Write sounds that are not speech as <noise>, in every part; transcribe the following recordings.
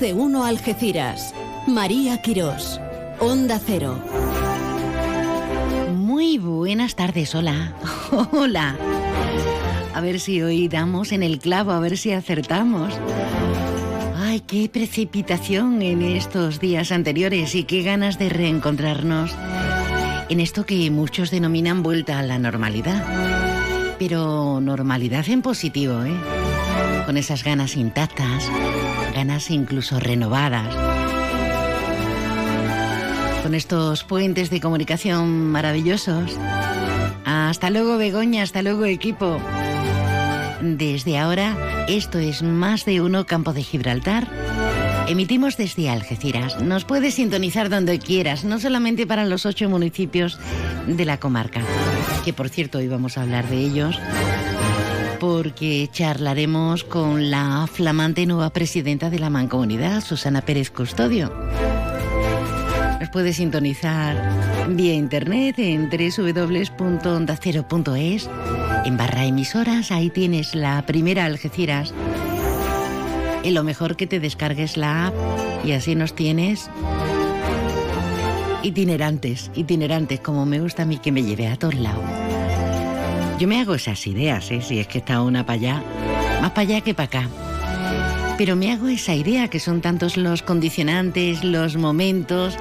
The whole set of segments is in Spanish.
de uno Algeciras. María Quirós. Onda Cero. Muy buenas tardes, hola. <laughs> Hola. A ver si hoy damos en el clavo, a ver si acertamos. Ay, qué precipitación en estos días anteriores y qué ganas de reencontrarnos en esto que muchos denominan vuelta a la normalidad. Pero normalidad en positivo, ¿eh? Con esas ganas intactas, ganas incluso renovadas. Con estos puentes de comunicación maravillosos. Hasta luego Begoña, hasta luego equipo. Desde ahora, esto es Más de Uno Campo de Gibraltar. Emitimos desde Algeciras. Nos puedes sintonizar donde quieras, no solamente para los ocho municipios de la comarca, que por cierto hoy vamos a hablar de ellos, porque charlaremos con la flamante nueva presidenta de la Mancomunidad, Susana Pérez Custodio. Nos puedes sintonizar vía internet en www.ondacero.es. En barra emisoras, ahí tienes la primera Algeciras. Y lo mejor que te descargues la app y así nos tienes itinerantes, itinerantes, como me gusta a mí que me lleve a todos lados. Yo me hago esas ideas, ¿eh? si es que está una para allá, más para allá que para acá. Pero me hago esa idea que son tantos los condicionantes, los momentos,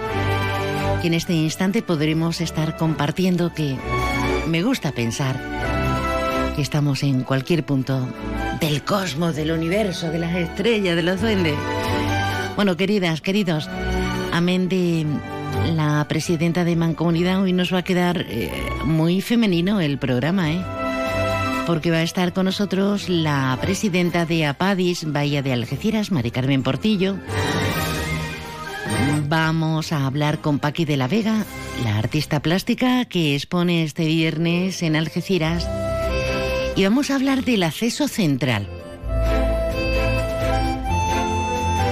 que en este instante podremos estar compartiendo que me gusta pensar que estamos en cualquier punto del cosmos, del universo, de las estrellas, de los duendes. Bueno, queridas, queridos, amén de la presidenta de Mancomunidad, hoy nos va a quedar eh, muy femenino el programa, ¿eh? Porque va a estar con nosotros la presidenta de APADIS, Bahía de Algeciras, Mari Carmen Portillo. Vamos a hablar con Paqui de la Vega, la artista plástica que expone este viernes en Algeciras. Y vamos a hablar del acceso central,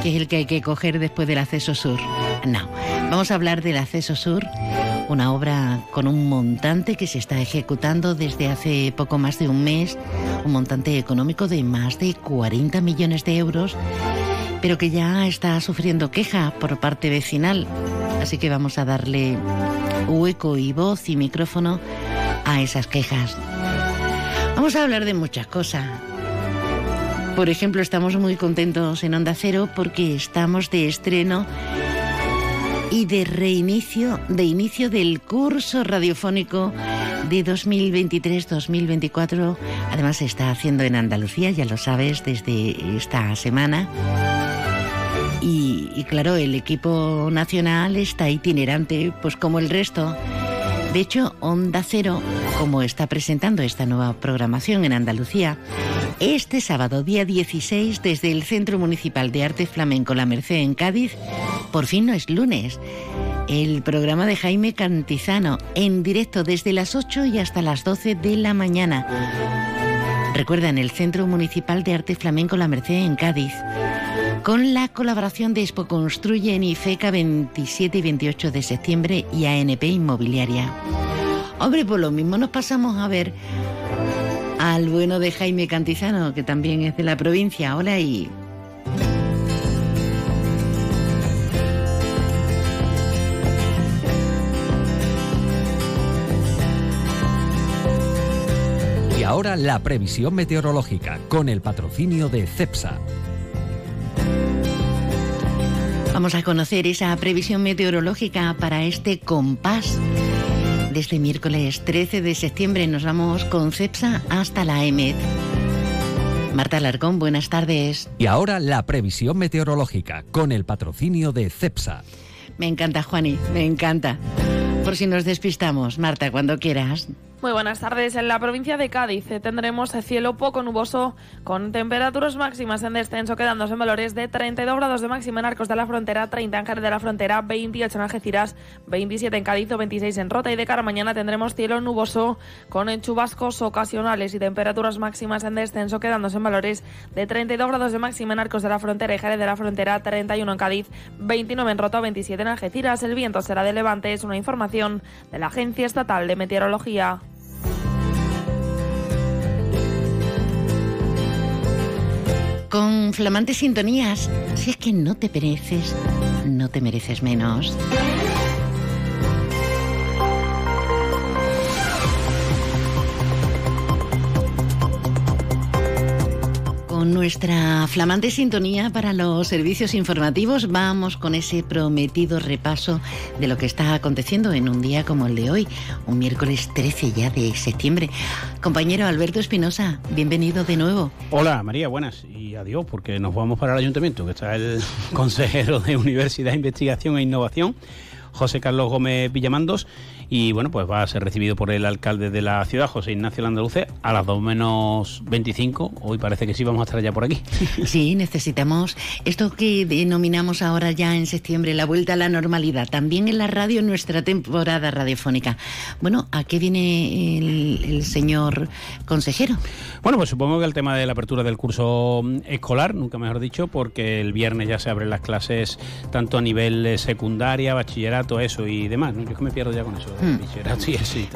que es el que hay que coger después del acceso sur. No, vamos a hablar del acceso sur, una obra con un montante que se está ejecutando desde hace poco más de un mes, un montante económico de más de 40 millones de euros pero que ya está sufriendo queja por parte vecinal. Así que vamos a darle hueco y voz y micrófono a esas quejas. Vamos a hablar de muchas cosas. Por ejemplo, estamos muy contentos en Onda Cero porque estamos de estreno y de reinicio, de inicio del curso radiofónico de 2023-2024. Además se está haciendo en Andalucía, ya lo sabes, desde esta semana. Y, claro, el equipo nacional está itinerante, pues como el resto. De hecho, Onda Cero, como está presentando esta nueva programación en Andalucía, este sábado, día 16, desde el Centro Municipal de Arte Flamenco La Merced en Cádiz, por fin no es lunes. El programa de Jaime Cantizano, en directo desde las 8 y hasta las 12 de la mañana. Recuerda, en el Centro Municipal de Arte Flamenco La Merced en Cádiz con la colaboración de Expo Construye en IFECA 27 y 28 de septiembre y ANP Inmobiliaria. Hombre, por lo mismo nos pasamos a ver al bueno de Jaime Cantizano, que también es de la provincia. Hola y... Y ahora la previsión meteorológica con el patrocinio de CEPSA. Vamos a conocer esa previsión meteorológica para este compás. Desde miércoles 13 de septiembre nos vamos con CEPSA hasta la EMED. Marta Larcón, buenas tardes. Y ahora la previsión meteorológica con el patrocinio de CEPSA. Me encanta, Juani, me encanta. Por si nos despistamos, Marta, cuando quieras. Muy buenas tardes. En la provincia de Cádiz tendremos cielo poco nuboso con temperaturas máximas en descenso quedándose en valores de 32 grados de máxima en Arcos de la Frontera, 30 en Jerez de la Frontera, 28 en Algeciras, 27 en Cádiz o 26 en Rota y de cara mañana tendremos cielo nuboso con chubascos ocasionales y temperaturas máximas en descenso quedándose en valores de 32 grados de máxima en Arcos de la Frontera y Jerez de la Frontera, 31 en Cádiz, 29 en Rota o 27 en Algeciras. El viento será de levante, es una información de la Agencia Estatal de Meteorología. Con flamantes sintonías. Si es que no te mereces, no te mereces menos. Con nuestra flamante sintonía para los servicios informativos vamos con ese prometido repaso de lo que está aconteciendo en un día como el de hoy, un miércoles 13 ya de septiembre. Compañero Alberto Espinosa, bienvenido de nuevo. Hola María, buenas y adiós porque nos vamos para el ayuntamiento, que está el <laughs> consejero de Universidad, Investigación e Innovación. José Carlos Gómez Villamandos y bueno, pues va a ser recibido por el alcalde de la ciudad, José Ignacio Landaluce, a las 2 menos 25. Hoy parece que sí vamos a estar ya por aquí. <laughs> Sí, necesitamos esto que denominamos ahora ya en septiembre la vuelta a la normalidad, también en la radio en nuestra temporada radiofónica. Bueno, ¿a qué viene el, señor consejero? Bueno, pues supongo que el tema de la apertura del curso escolar, nunca mejor dicho, porque el viernes ya se abren las clases tanto a nivel secundaria, bachillerato, eso y demás. Yo es que me pierdo ya con eso. Hmm.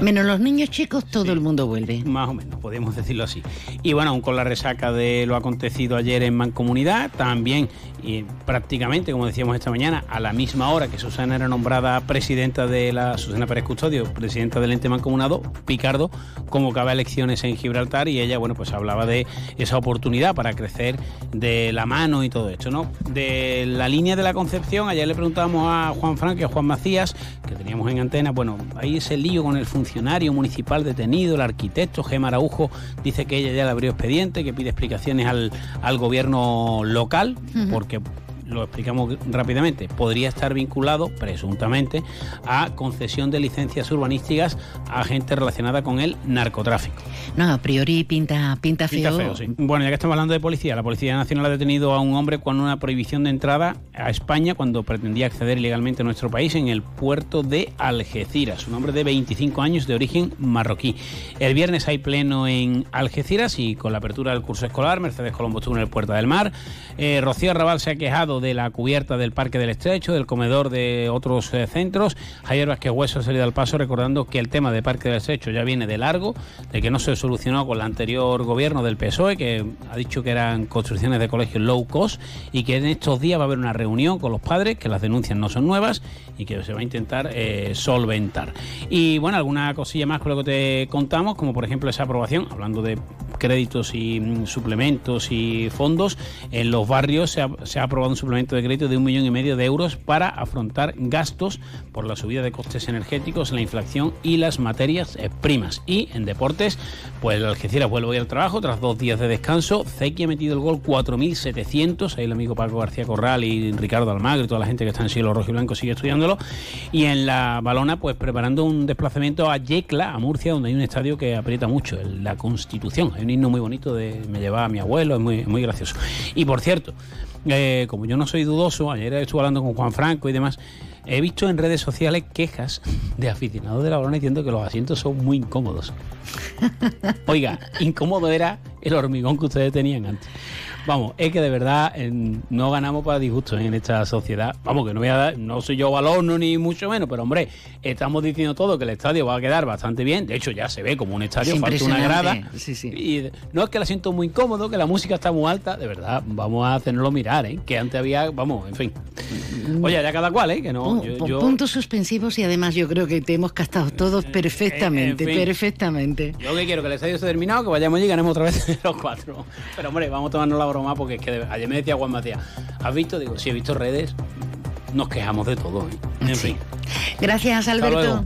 Menos los niños chicos, todo el mundo vuelve. Más o menos, podemos decirlo así. Y bueno, aún con la resaca de lo acontecido ayer en Mancomunidad, también y prácticamente, como decíamos esta mañana, a la misma hora que Susana era nombrada presidenta de la Susana Pérez Custodio, presidenta del ente mancomunado, Picardo convocaba elecciones en Gibraltar y ella, bueno, pues hablaba de esa oportunidad para crecer de la mano y todo esto, ¿no? De la línea de la Concepción, ayer le preguntábamos a Juan Frank y a Juan Macías, que teníamos en antena, bueno, ahí ese lío con el funcionario municipal detenido, el arquitecto Gemma Araujo dice que ella ya le abrió expediente, que pide explicaciones al, al gobierno local, porque daqui a pouco. Lo explicamos rápidamente, podría estar vinculado, presuntamente, a concesión de licencias urbanísticas a gente relacionada con el narcotráfico. No, a priori pinta, pinta feo. Bueno, ya que estamos hablando de policía, la Policía Nacional ha detenido a un hombre con una prohibición de entrada a España cuando pretendía acceder ilegalmente a nuestro país en el puerto de Algeciras. Un hombre de 25 años de origen marroquí. El viernes hay pleno en Algeciras y con la apertura del curso escolar, Mercedes Colombo estuvo en el Puerto del Mar. Eh, Rocío Arrabal se ha quejado de la cubierta del Parque del Estrecho, del comedor de otros eh, centros. Javier Vázquez Hueso ha salido al paso recordando que el tema del Parque del Estrecho ya viene de largo, de que no se solucionó con el anterior gobierno del PSOE, que ha dicho que eran construcciones de colegios low cost y que en estos días va a haber una reunión con los padres, que las denuncias no son nuevas y que se va a intentar eh, solventar. Y bueno, alguna cosilla más con lo que te contamos, como por ejemplo esa aprobación, hablando de créditos y mm, suplementos y fondos, en los barrios se ha aprobado un suplemento de crédito de un millón y medio de euros para afrontar gastos por la subida de costes energéticos, la inflación y las materias eh, primas. Y en deportes, pues el Algeciras vuelve hoy al trabajo tras dos días de descanso. Zeki ha metido el gol 4.700. Ahí el amigo Paco García Corral y Ricardo Almagro y toda la gente que está en cielo rojo y blanco sigue estudiándolo. Y en la balona, pues preparando un desplazamiento a Yecla, a Murcia, donde hay un estadio que aprieta mucho, la Constitución. Hay un himno muy bonito de me llevaba a mi abuelo, es muy gracioso. Y por cierto, eh, como yo no soy dudoso, ayer estuve hablando con Juan Franco y demás, he visto en redes sociales quejas de aficionados de la balona diciendo que los asientos son muy incómodos. <laughs> Oiga, incómodo era el hormigón que ustedes tenían antes. Vamos, es que de verdad no ganamos para disgustos en esta sociedad. Vamos, que no voy a dar, no soy yo balón ni mucho menos, pero hombre, estamos diciendo todo que el estadio va a quedar bastante bien. De hecho, ya se ve como un estadio, falta una grada. Y no es que el asiento es muy incómodo, que la música está muy alta, de verdad, vamos a hacerlo mirar, ¿eh? Que antes había, vamos, en fin. Oye, ya cada cual, ¿eh? Que no. Puntos suspensivos y además yo creo que te hemos gastado todos eh, perfectamente, perfectamente. Yo que quiero que el estadio esté terminado, que vayamos y ganemos otra vez <laughs> los cuatro. Pero hombre, vamos a tomarnos la broma porque es que ayer me decía Juan Matías, ¿has visto? Digo, si he visto redes, nos quejamos de todo. ¿eh? En fin. Gracias, Alberto.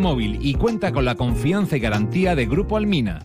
Móvil y cuenta con la confianza y garantía de Grupo Almina.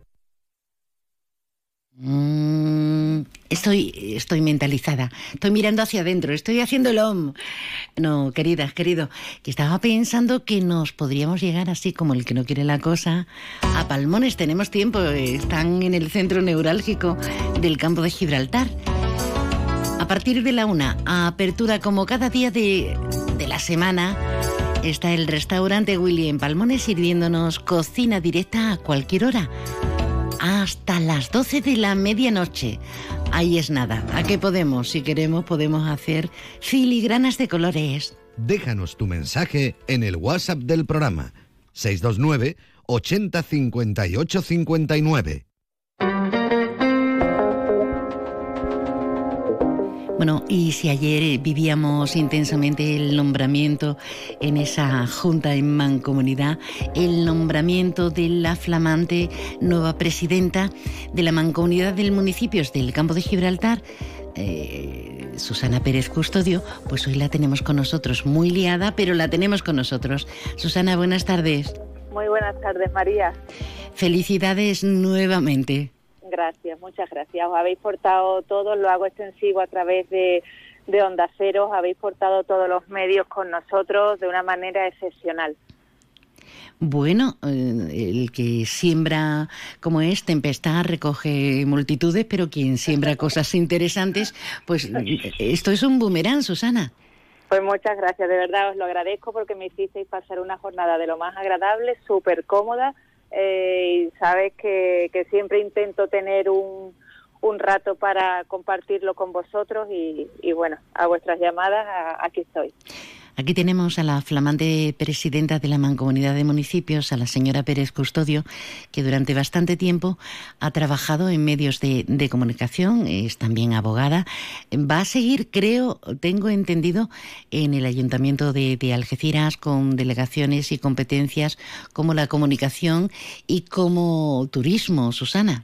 Mm, estoy, estoy mentalizada, estoy mirando hacia adentro, estoy haciendo el OM. No, queridas, querido, que estaba pensando que nos podríamos llegar así como el que no quiere la cosa a Palmones. Tenemos tiempo, están en el centro neurálgico del campo de Gibraltar. A partir de la una, a apertura como cada día de, de la semana, está el restaurante Willy en Palmones sirviéndonos cocina directa a cualquier hora hasta las 12 de la medianoche. Ahí es nada. ¿A qué podemos? Si queremos, podemos hacer filigranas de colores. Déjanos tu mensaje en el WhatsApp del programa 629 80 58 59. Bueno, y si ayer vivíamos intensamente el nombramiento en esa junta en Mancomunidad, el nombramiento de la flamante nueva presidenta de la Mancomunidad del Municipios del Campo de Gibraltar, eh, Susana Pérez Custodio, pues hoy la tenemos con nosotros, muy liada, pero la tenemos con nosotros. Susana, buenas tardes. Muy buenas tardes, María. Felicidades nuevamente. Gracias, muchas gracias. Os habéis portado todos, lo hago extensivo a través de, de Onda Cero, os habéis portado todos los medios con nosotros de una manera excepcional. Bueno, eh, el que siembra como es tempestad recoge multitudes, pero quien siembra cosas <laughs> interesantes, pues esto es un boomerang, Susana. Pues muchas gracias, de verdad os lo agradezco porque me hicisteis pasar una jornada de lo más agradable, súper cómoda eh, y sabes que, siempre intento tener un, un, rato para compartirlo con vosotros y, bueno, a vuestras llamadas aquí estoy. Aquí tenemos a la flamante presidenta de la Mancomunidad de Municipios, a la señora Pérez Custodio, que durante bastante tiempo ha trabajado en medios de, comunicación, es también abogada. Va a seguir, creo, tengo entendido, en el Ayuntamiento de, de Algeciras con delegaciones y competencias como la comunicación y como turismo, Susana.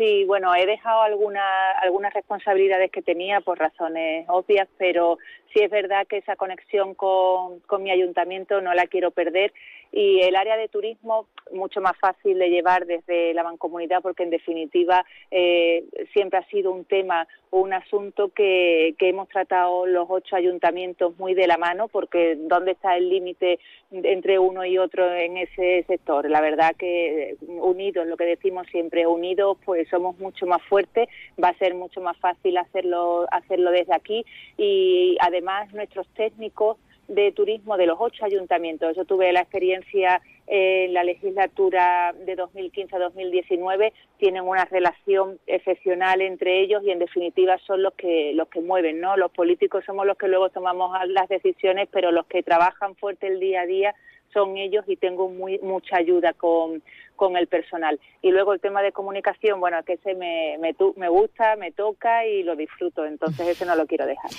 Sí. Bueno, he dejado alguna, algunas responsabilidades que tenía por razones obvias, pero sí es verdad que esa conexión con, con mi ayuntamiento no la quiero perder y el área de turismo mucho más fácil de llevar desde la mancomunidad porque en definitiva eh, siempre ha sido un tema o un asunto que, que, hemos tratado los ocho ayuntamientos muy de la mano porque dónde está el límite entre uno y otro en ese sector. La verdad que unidos, lo que decimos siempre, unidos pues somos mucho más fuertes, va a ser mucho más fácil hacerlo, hacerlo desde aquí y además nuestros técnicos de turismo de los ocho ayuntamientos. Yo tuve la experiencia en la legislatura de 2015 a 2019, tienen una relación excepcional entre ellos y en definitiva son los que los que mueven, ¿no? Los políticos somos los que luego tomamos las decisiones, pero los que trabajan fuerte el día a día son ellos y tengo muy mucha ayuda con, con el personal. Y luego el tema de comunicación, bueno, que ese me, me, me, gusta, me toca y lo disfruto, entonces ese no lo quiero dejar.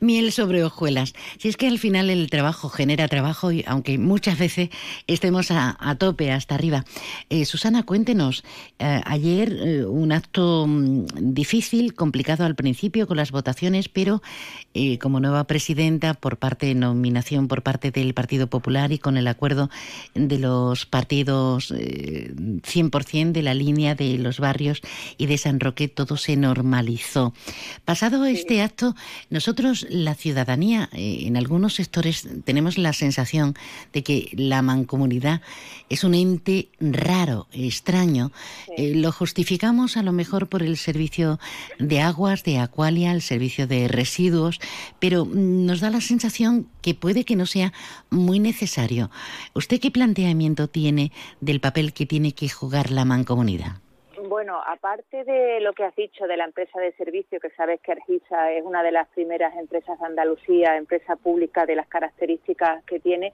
Miel sobre hojuelas. Si es que al final el trabajo genera trabajo, y aunque muchas veces estemos a, tope, hasta arriba. Eh, Susana, cuéntenos, eh, ayer eh, un acto mm, difícil, complicado al principio con las votaciones, pero como nueva presidenta por parte de nominación por parte del Partido Popular y con el acuerdo de los partidos 100% de la línea de los barrios y de San Roque todo se normalizó. Pasado este acto, nosotros, la ciudadanía, eh, en algunos sectores tenemos la sensación de que la mancomunidad es un ente raro, extraño. Eh, lo justificamos a lo mejor por el servicio de aguas, de Aqualia, el servicio de residuos, pero mm, nos da la sensación que puede que no sea muy necesario. ¿Usted qué planteamiento tiene del papel que tiene que jugar la mancomunidad? Bueno, aparte de lo que has dicho de la empresa de servicio, que sabes que Argisa es una de las primeras empresas de Andalucía, empresa pública de las características que tiene,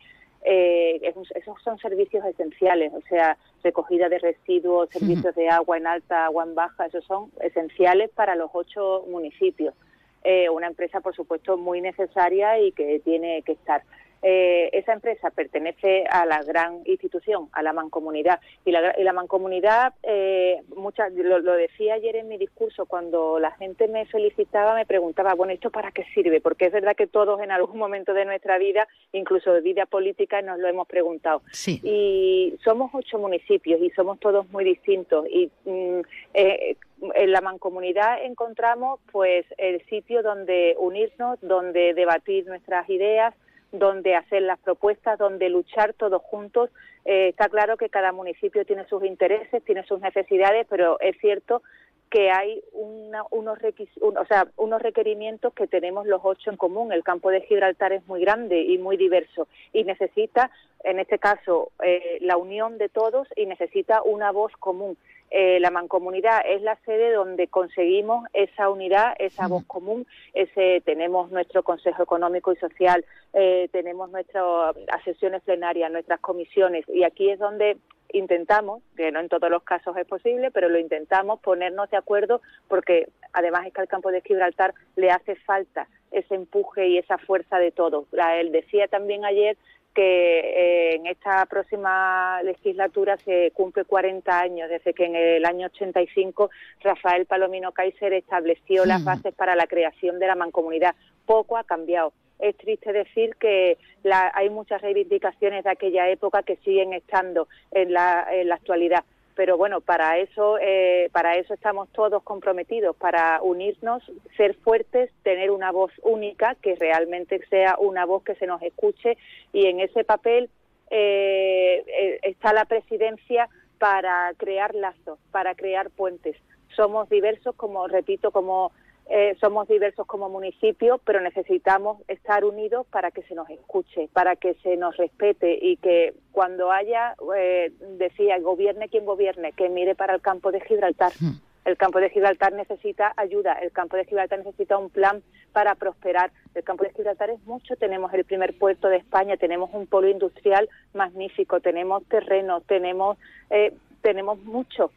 eh, esos son servicios esenciales, o sea, recogida de residuos, servicios de agua en alta, agua en baja, esos son esenciales para los ocho municipios. Eh, una empresa, por supuesto, muy necesaria y que tiene que estar. Eh, esa empresa pertenece a la gran institución, a la mancomunidad. Y la, mancomunidad, eh, muchas, lo, decía ayer en mi discurso, cuando la gente me felicitaba, me preguntaba, bueno, ¿esto para qué sirve? Porque es verdad que todos en algún momento de nuestra vida, incluso de vida política, nos lo hemos preguntado. Y somos ocho municipios y somos todos muy distintos. Y mm, eh, en la mancomunidad encontramos pues el sitio donde unirnos, donde debatir nuestras ideas, donde hacer las propuestas, donde luchar todos juntos. Eh, está claro que cada municipio tiene sus intereses, tiene sus necesidades, pero es cierto que hay unos, o sea, unos requerimientos que tenemos los ocho en común. El campo de Gibraltar es muy grande y muy diverso y necesita, en este caso, eh, la unión de todos y necesita una voz común. Eh, la mancomunidad es la sede donde conseguimos esa unidad, esa voz común. Ese, tenemos nuestro Consejo Económico y Social, eh, tenemos nuestras sesiones plenarias, nuestras comisiones, y aquí es donde intentamos, que no en todos los casos es posible, pero lo intentamos ponernos de acuerdo porque además es que al campo de Gibraltar le hace falta ese empuje y esa fuerza de todos. Él decía también ayer que eh, en esta próxima legislatura se cumple 40 años desde que en el año 85 Rafael Palomino Kaiser estableció las bases para la creación de la mancomunidad. Poco ha cambiado. Es triste decir que hay muchas reivindicaciones de aquella época que siguen estando en la, en la actualidad pero bueno, para eso, eh, para eso estamos todos comprometidos, para unirnos, ser fuertes, tener una voz única, que realmente sea una voz que se nos escuche y en ese papel eh, eh, está la presidencia para crear lazos, para crear puentes. Somos diversos, como repito, como eh, somos diversos como municipio, pero necesitamos estar unidos para que se nos escuche, para que se nos respete y que cuando haya, eh, decía, gobierne quien gobierne, que mire para el campo de Gibraltar. Hmm. El campo de Gibraltar necesita ayuda, el campo de Gibraltar necesita un plan para prosperar. El campo de Gibraltar es mucho, tenemos el primer puerto de España, tenemos un polo industrial magnífico, tenemos terreno, tenemos, eh, tenemos mucho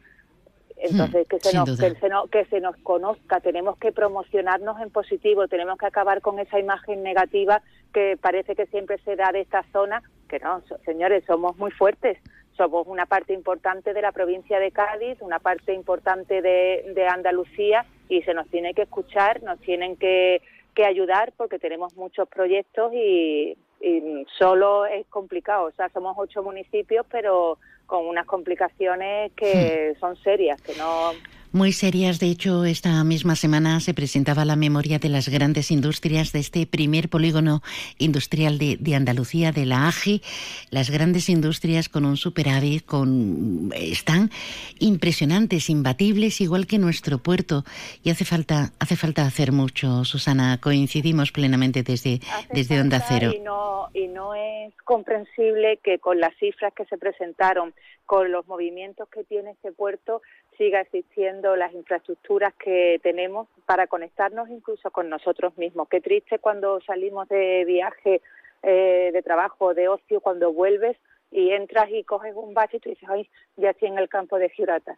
entonces, que, se nos, que, se nos, conozca, tenemos que promocionarnos en positivo, tenemos que acabar con esa imagen negativa que parece que siempre se da de esta zona, que no, señores, somos muy fuertes, somos una parte importante de la provincia de Cádiz, una parte importante de, de Andalucía y se nos tiene que escuchar, nos tienen que, que ayudar porque tenemos muchos proyectos y, y solo es complicado, o sea, somos ocho municipios, pero con unas complicaciones que son serias, que no muy serias. De hecho, esta misma semana se presentaba la memoria de las grandes industrias de este primer polígono industrial de, Andalucía, de la AGI. Las grandes industrias con un superávit, con, están impresionantes, imbatibles, igual que nuestro puerto. Y hace falta, hace falta hacer mucho, Susana. Coincidimos plenamente desde, desde Onda Cero. Y no, y no es comprensible que con las cifras que se presentaron, con los movimientos que tiene este puerto, siga existiendo las infraestructuras que tenemos para conectarnos incluso con nosotros mismos. Qué triste cuando salimos de viaje, eh, de trabajo, de ocio, cuando vuelves y entras y coges un bache y tú dices, ay, ya estoy en el campo de Gibraltar.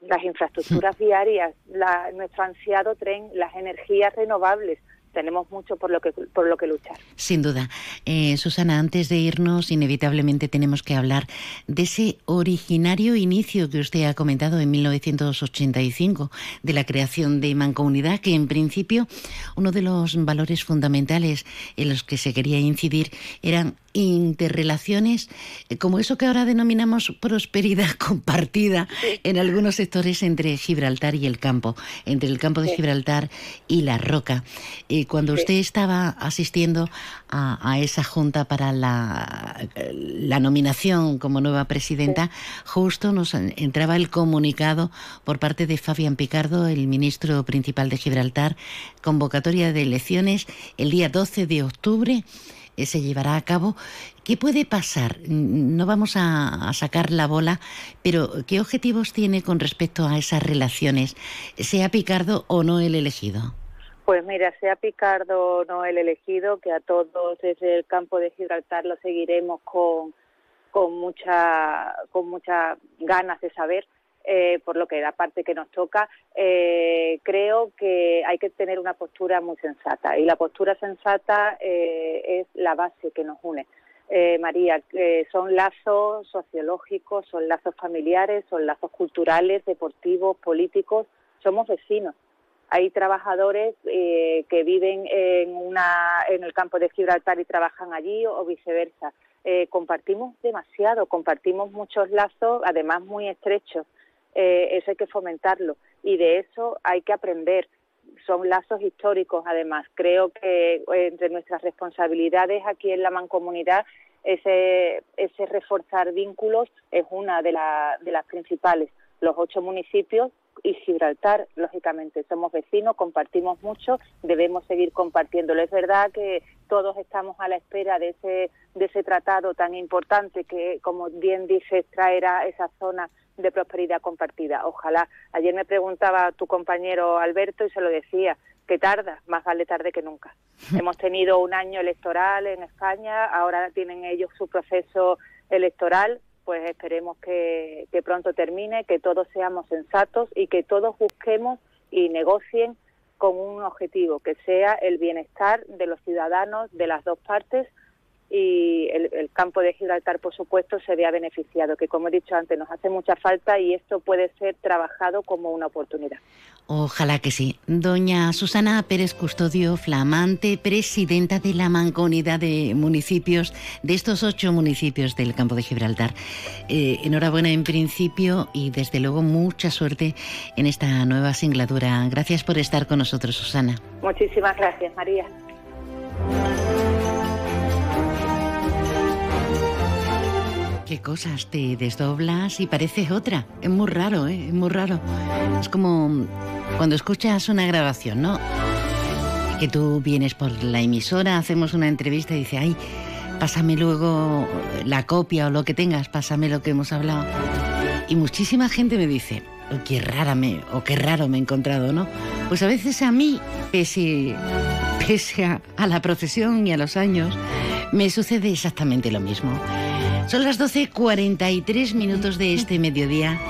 Las infraestructuras diarias, la, nuestro ansiado tren, las energías renovables, tenemos mucho por lo que por lo que luchar. Sin duda. Eh, Susana, antes de irnos, inevitablemente tenemos que hablar de ese originario inicio que usted ha comentado en 1985, de la creación de Mancomunidad, que en principio uno de los valores fundamentales en los que se quería incidir eran interrelaciones, eh, como eso que ahora denominamos prosperidad <laughs> compartida en algunos sectores entre Gibraltar y el campo, entre el campo de Gibraltar y la roca. Y cuando usted estaba asistiendo a, esa junta para la, la, nominación como nueva presidenta, justo nos entraba el comunicado por parte de Fabián Picardo, el ministro principal de Gibraltar, convocatoria de elecciones el día 12 de octubre eh, se llevará a cabo. ¿Qué puede pasar? No vamos a, sacar la bola, pero ¿qué objetivos tiene con respecto a esas relaciones, sea Picardo o no el elegido? Pues mira, sea Picardo o no el elegido, que a todos desde el campo de Gibraltar lo seguiremos con, con mucha con muchas ganas de saber eh, por lo que la parte que nos toca, eh, creo que hay que tener una postura muy sensata y la postura sensata eh, es la base que nos une. María, son lazos sociológicos, son lazos familiares, son lazos culturales, deportivos, políticos, somos vecinos. Hay trabajadores que viven en, una, en el campo de Gibraltar y trabajan allí o viceversa. compartimos demasiado, compartimos muchos lazos, además muy estrechos eh, eso hay que fomentarlo y de eso hay que aprender. Son lazos históricos, además. Creo que eh, entre nuestras responsabilidades aquí en la mancomunidad, ese, ese reforzar vínculos es una de, de las principales. Los ocho municipios y Gibraltar, lógicamente, somos vecinos, compartimos mucho, debemos seguir compartiéndolo. Es verdad que todos estamos a la espera de ese, de ese tratado tan importante que, como bien dices, traerá esa zona de prosperidad compartida. Ojalá. Ayer me preguntaba tu compañero Alberto y se lo decía, que tarda, más vale tarde que nunca. <laughs> Hemos tenido un año electoral en España, ahora tienen ellos su proceso electoral, pues esperemos que, que pronto termine, que todos seamos sensatos y que todos busquemos y negocien con un objetivo, que sea el bienestar de los ciudadanos de las dos partes y el, campo de Gibraltar, por supuesto, se vea beneficiado, que como he dicho antes, nos hace mucha falta y esto puede ser trabajado como una oportunidad. Ojalá que sí. Doña Susana Pérez Custodio, flamante presidenta de la Mancomunidad de Municipios, de estos ocho municipios del campo de Gibraltar. Eh, enhorabuena en principio y desde luego mucha suerte en esta nueva singladura. Gracias por estar con nosotros, Susana. Muchísimas gracias, María. Qué cosas, te desdoblas y pareces otra. Es muy raro, ¿eh? Es muy raro. Es como cuando escuchas una grabación, ¿no? Que tú vienes por la emisora, hacemos una entrevista y dices, ay, pásame luego la copia o lo que tengas, pásame lo que hemos hablado. Y muchísima gente me dice, oh, qué rara me, o qué raro me he encontrado, ¿no? Pues a veces a mí, pese, pese a, a la profesión y a los años, me sucede exactamente lo mismo. Son las 12.43 minutos de este mediodía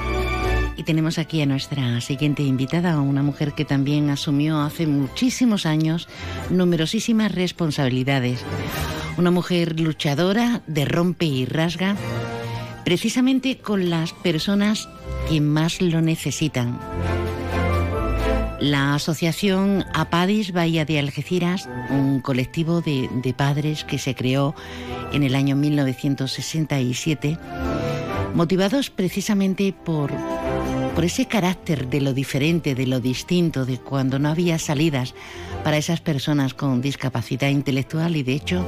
y tenemos aquí a nuestra siguiente invitada, una mujer que también asumió hace muchísimos años numerosísimas responsabilidades. Una mujer luchadora de rompe y rasga, precisamente con las personas que más lo necesitan. La asociación Apadis Bahía de Algeciras, un colectivo de, padres que se creó en el año 1967, motivados precisamente por, por ese carácter de lo diferente, de lo distinto, de cuando no había salidas para esas personas con discapacidad intelectual. Y de hecho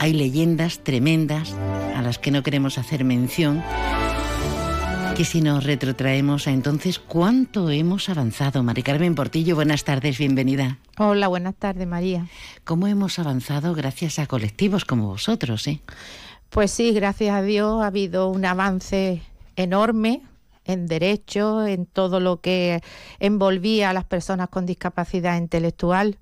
hay leyendas tremendas a las que no queremos hacer mención que si nos retrotraemos a entonces, ¿cuánto hemos avanzado? Mari Carmen Portillo, buenas tardes, bienvenida. Hola, buenas tardes, María. ¿Cómo hemos avanzado gracias a colectivos como vosotros? Eh? Pues sí, gracias a Dios ha habido un avance enorme en derecho, en todo lo que envolvía a las personas con discapacidad intelectual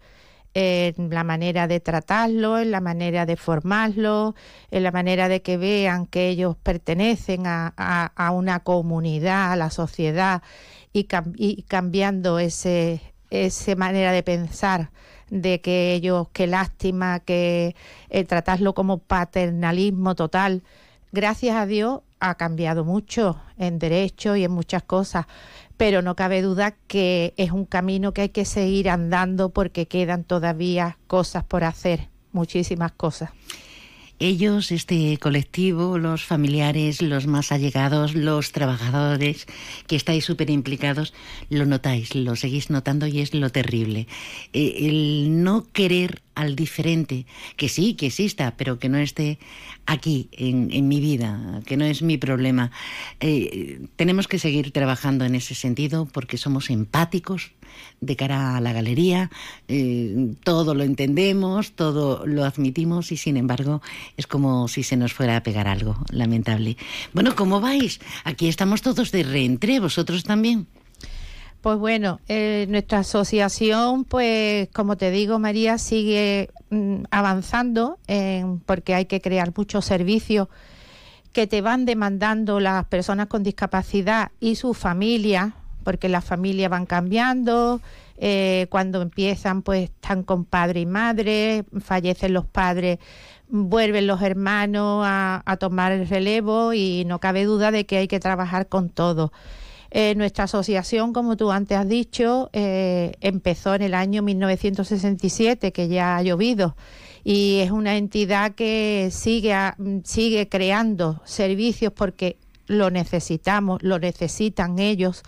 en la manera de tratarlo, en la manera de formarlo, en la manera de que vean que ellos pertenecen a, una comunidad, a la sociedad y, cambiando ese, esa manera de pensar de que ellos, qué lástima, que eh, tratarlo como paternalismo total. Gracias a Dios ha cambiado mucho en derecho y en muchas cosas, pero no cabe duda que es un camino que hay que seguir andando porque quedan todavía cosas por hacer, muchísimas cosas. Ellos, este colectivo, los familiares, los más allegados, los trabajadores que estáis súper implicados, lo notáis, lo seguís notando y es lo terrible. Eh, el no querer al diferente, que sí, que exista, pero que no esté aquí, en, mi vida, que no es mi problema. Eh, tenemos que seguir trabajando en ese sentido porque somos empáticos de cara a la galería, eh, todo lo entendemos, todo lo admitimos y sin embargo es como si se nos fuera a pegar algo, lamentable. Bueno, ¿cómo vais? Aquí estamos todos de reentré, vosotros también. Pues bueno, eh, nuestra asociación, pues como te digo, María, sigue mm, avanzando porque hay que crear muchos servicios que te van demandando las personas con discapacidad y sus familias, porque las familias van cambiando. Eh, cuando empiezan, pues están con padre y madre, fallecen los padres, vuelven los hermanos a, a tomar el relevo y no cabe duda de que hay que trabajar con todo. Eh, nuestra asociación, como tú antes has dicho, eh, empezó en el año 1967, que ya ha llovido, y es una entidad que sigue, sigue creando servicios porque lo necesitamos, lo necesitan ellos.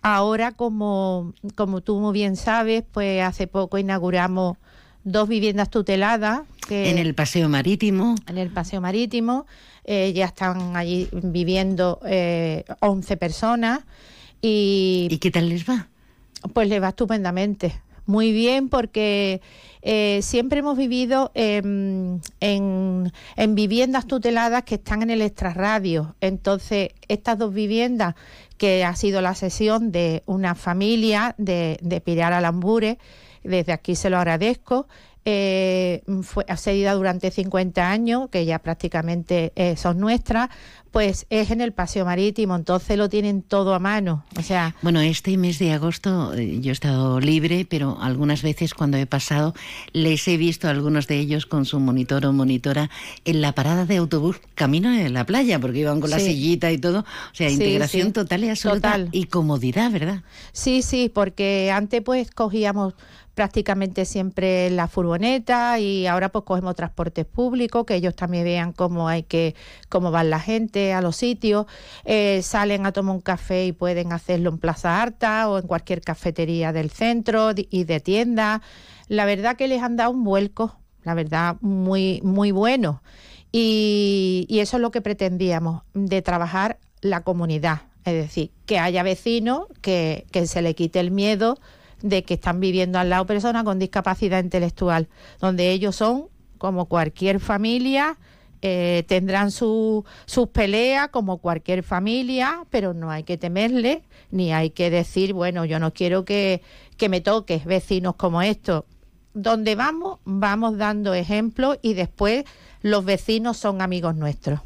Ahora, como, como tú muy bien sabes, pues hace poco inauguramos dos viviendas tuteladas. Que, en el Paseo Marítimo. En el Paseo Marítimo. Eh, ya están allí viviendo eh, 11 personas. Y, ¿Y qué tal les va? Pues les va estupendamente. Muy bien, porque eh, siempre hemos vivido en, en, viviendas tuteladas que están en el extrarradio. Entonces, estas dos viviendas, que ha sido la sesión de una familia de, de Pirar Alambure, desde aquí se lo agradezco. Eh, fue durante 50 años, que ya prácticamente eh, son nuestras, pues es en el paseo marítimo, entonces lo tienen todo a mano. O sea, bueno, este mes de agosto eh, yo he estado libre, pero algunas veces cuando he pasado les he visto a algunos de ellos con su monitor o monitora en la parada de autobús camino de la playa, porque iban con la sillita y todo. O sea, integración total y absoluta y comodidad, ¿verdad? Sí, sí, porque antes pues cogíamos prácticamente siempre la furgoneta y ahora pues cogemos transportes públicos, que ellos también vean cómo hay que, cómo va la gente a los sitios, eh, salen a tomar un café y pueden hacerlo en Plaza Arta o en cualquier cafetería del centro y de tienda. La verdad que les han dado un vuelco, la verdad, muy, muy bueno. Y, y eso es lo que pretendíamos, de trabajar la comunidad. Es decir, que haya vecinos, que, que se le quite el miedo de que están viviendo al lado personas con discapacidad intelectual, donde ellos son como cualquier familia, eh, tendrán sus peleas como cualquier familia, pero no hay que temerle, ni hay que decir, bueno, yo no quiero que, que me toques vecinos como estos. Donde vamos, vamos dando ejemplos y después los vecinos son amigos nuestros.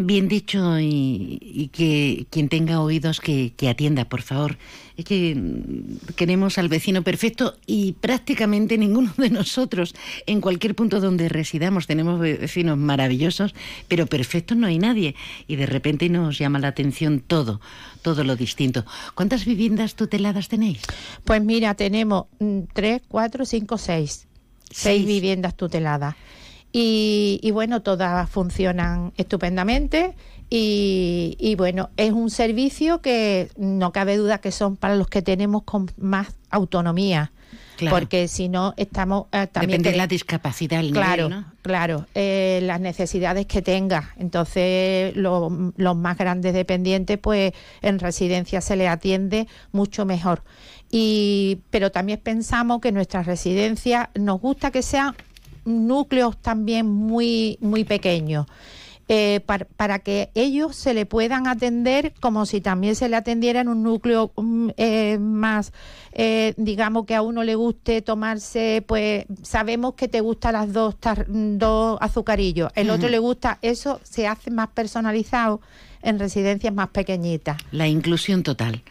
Bien dicho y, que quien tenga oídos que, atienda, por favor. Es que mm, queremos al vecino perfecto y prácticamente ninguno de nosotros, en cualquier punto donde residamos, tenemos vecinos maravillosos, pero perfectos no hay nadie. Y de repente nos llama la atención todo, todo lo distinto. ¿Cuántas viviendas tuteladas tenéis? Pues mira, tenemos mm, tres, cuatro, cinco, seis. Seis viviendas tuteladas. Y, bueno, todas funcionan estupendamente y, bueno, es un servicio que no cabe duda que son para los que tenemos con más autonomía. Porque si no, estamos eh, también. Depende de la discapacidad, el claro, nivel, Claro, eh, las necesidades que tenga. Entonces, los más grandes dependientes, pues en residencia se les atiende mucho mejor. Y, pero también pensamos que nuestra residencia nos gusta que sea núcleos también muy, muy pequeños. Eh, para, que ellos se le puedan atender como si también se le atendiera en un núcleo mm, eh, más, eh, digamos que a uno le guste tomarse, pues sabemos que te gustan las dos, dos azucarillos, el otro le gusta, eso se hace más personalizado en residencias más pequeñitas. La inclusión total.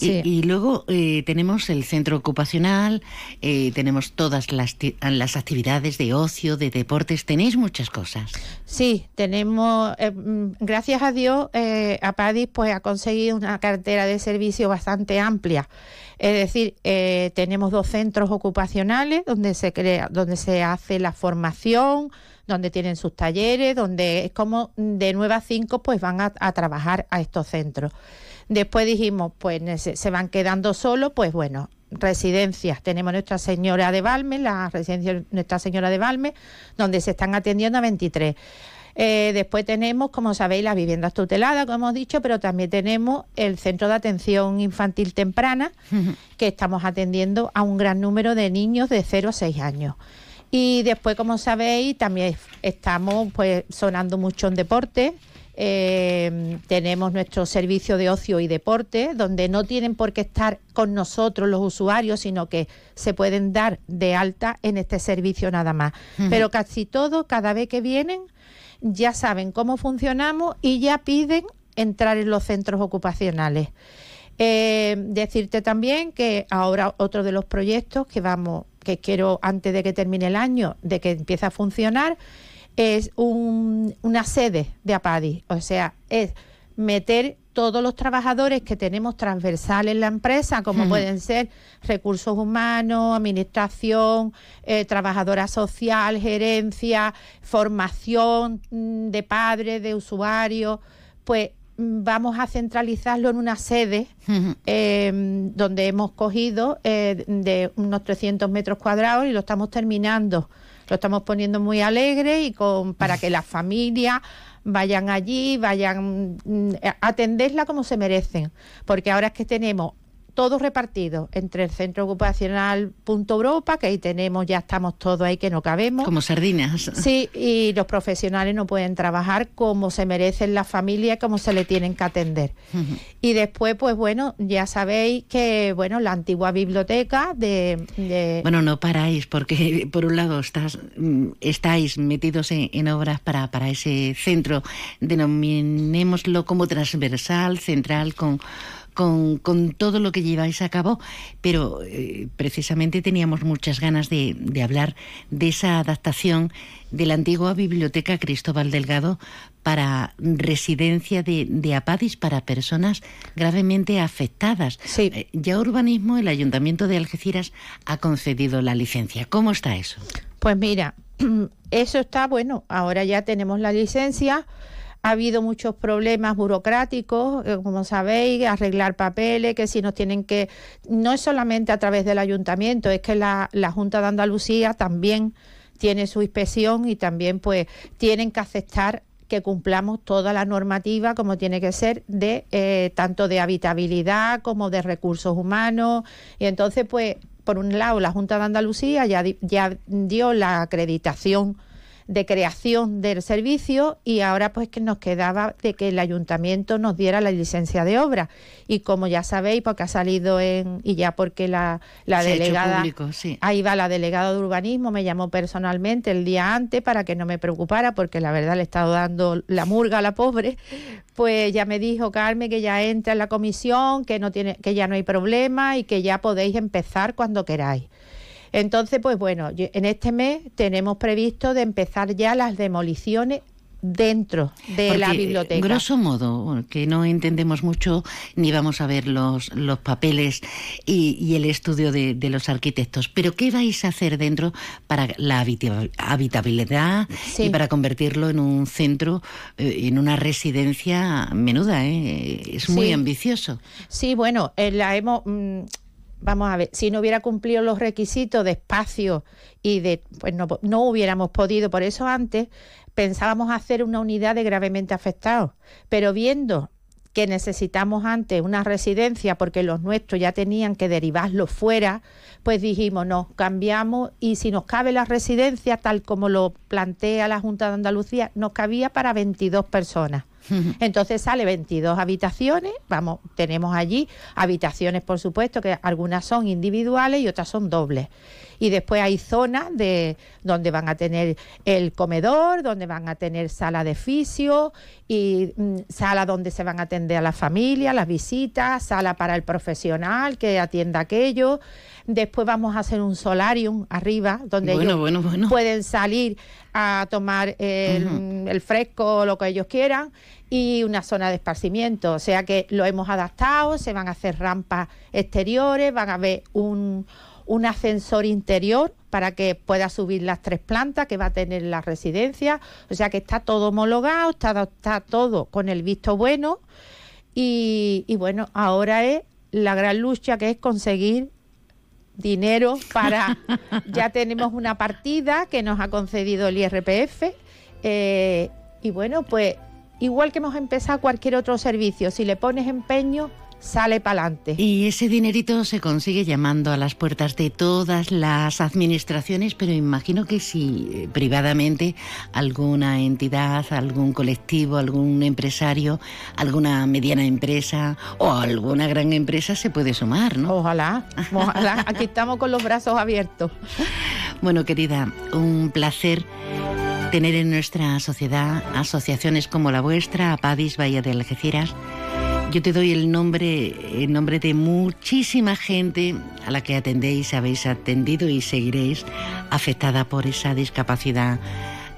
Y, luego eh, tenemos el centro ocupacional, eh, tenemos todas las, las actividades de ocio, de deportes, tenéis muchas cosas. Sí, tenemos, eh, mm, gracias a Dios, APADIS pues ha conseguido una cartera de servicio bastante amplia. Es decir, tenemos dos centros ocupacionales donde se crea, donde se hace la formación, donde tienen sus talleres, donde es como de 9 a 5 pues van a, trabajar a estos centros. Después dijimos, pues se van quedando solos, pues bueno, residencias. Tenemos Nuestra Señora de Valme, la residencia Nuestra Señora de Valme, donde se están atendiendo a 23. Eh, después tenemos, como sabéis, las viviendas tuteladas, como hemos dicho, pero también tenemos el Centro de Atención Infantil Temprana, que estamos atendiendo a un gran número de niños de 0 a 6 años. Y después, como sabéis, también estamos pues sonando mucho en deporte. Eh, tenemos nuestro servicio de ocio y deporte, donde no tienen por qué estar con nosotros los usuarios, sino que se pueden dar de alta en este servicio nada más. Pero casi todos, cada vez que vienen, ya saben cómo funcionamos y ya piden entrar en los centros ocupacionales. Eh, decirte también que ahora otro de los proyectos que vamos que quiero antes de que termine el año, de que empiece a funcionar, es una sede de APADI. O sea, es meter todos los trabajadores que tenemos transversales en la empresa, como pueden ser recursos humanos, administración, eh, trabajadora social, gerencia, formación mm, de padres, de usuarios, pues vamos a centralizarlo en una sede em, donde hemos cogido eh, de unos 300 metros cuadrados y lo estamos terminando. Lo estamos poniendo muy alegre y con, para que las familias vayan allí, vayan mm, a atenderla como se merecen. Porque ahora es que tenemos todos repartidos entre el Centro Ocupacional Punto Europa, que ahí tenemos, ya estamos todos ahí que no cabemos. Como sardinas. Sí, y los profesionales no pueden trabajar como se merecen las familias, como se le tienen que atender. Y después, pues bueno, ya sabéis que, bueno, la antigua biblioteca de... Bueno, no paráis, porque por un lado estás, mm, estáis metidos en, obras para, para ese centro, denominémoslo como transversal, central, con con, con todo lo que lleváis a cabo, pero eh, precisamente teníamos muchas ganas de, de hablar de esa adaptación de la antigua biblioteca Cristóbal Delgado para residencia de, de apadis para personas gravemente afectadas. Sí. Eh, ya Urbanismo, el Ayuntamiento de Algeciras, ha concedido la licencia. ¿Cómo está eso? Pues mira, <clears throat> eso está bueno. Ahora ya tenemos la licencia. Ha habido muchos problemas burocráticos, eh, como sabéis, arreglar papeles, que si nos tienen que, no es solamente a través del ayuntamiento, es que la, Junta de Andalucía también tiene su inspección y también pues tienen que aceptar que cumplamos toda la normativa como tiene que ser de eh, tanto de habitabilidad como de recursos humanos. Y entonces pues por un lado la Junta de Andalucía ya, ya dio la acreditación de creación del servicio y ahora pues que nos quedaba de que el ayuntamiento nos diera la licencia de obra. Y como ya sabéis porque ha salido en y ya porque la, la delegada ahí va la delegada de urbanismo me llamó personalmente el día antes para que no me preocupara porque la verdad le he estado dando la murga a la pobre. Pues ya me dijo Carmen que ya entra en la comisión que no tiene que ya no hay problema y que ya podéis empezar cuando queráis entonces, pues bueno, en este mes tenemos previsto de empezar ya las demoliciones dentro de la biblioteca. Grosso modo, que no entendemos mucho ni vamos a ver los, los papeles y, el estudio de, los arquitectos, pero ¿qué vais a hacer dentro para la habitabilidad y para convertirlo en un centro, eh, en una residencia menuda? ¿eh? Es muy ambicioso. Sí, bueno, eh, la hemos... Vamos a ver, si no hubiera cumplido los requisitos de espacio y de, pues no, no hubiéramos podido, por eso antes pensábamos hacer una unidad de gravemente afectados, pero viendo que necesitamos antes una residencia porque los nuestros ya tenían que derivarlo fuera, pues dijimos, no, cambiamos y si nos cabe la residencia tal como lo plantea la Junta de Andalucía, nos cabía para 22 personas. <laughs> Entonces sale 22 habitaciones, vamos, tenemos allí habitaciones, por supuesto, que algunas son individuales y otras son dobles. Y después hay zonas de donde van a tener el comedor, donde van a tener sala de fisio y mm, sala donde se van a atender a la familia, las visitas, sala para el profesional que atienda aquello. Después vamos a hacer un solarium arriba, donde ellos pueden salir a tomar el, el fresco, lo que ellos quieran, y una zona de esparcimiento. O sea que lo hemos adaptado, se van a hacer rampas exteriores, van a haber un, un ascensor interior para que pueda subir las tres plantas que va a tener la residencia. O sea que está todo homologado, está, está todo con el visto bueno. Y, y bueno, ahora es la gran lucha que es conseguir dinero para... <laughs> ya tenemos una partida que nos ha concedido el IRPF. Eh, y bueno, pues igual que hemos empezado cualquier otro servicio, si le pones empeño, sale para adelante. Y ese dinerito se consigue llamando a las puertas de todas las administraciones, pero imagino que si eh, privadamente alguna entidad, algún colectivo, algún empresario, alguna mediana empresa o alguna gran empresa se puede sumar, ¿no? Ojalá, <laughs> ojalá. Aquí estamos con los brazos abiertos. Bueno, querida, un placer tener en nuestra sociedad asociaciones como la vuestra, Apadis Bahía de Algeciras, yo te doy el nombre, el nombre de muchísima gente a la que atendéis, habéis atendido y seguiréis afectada por esa discapacidad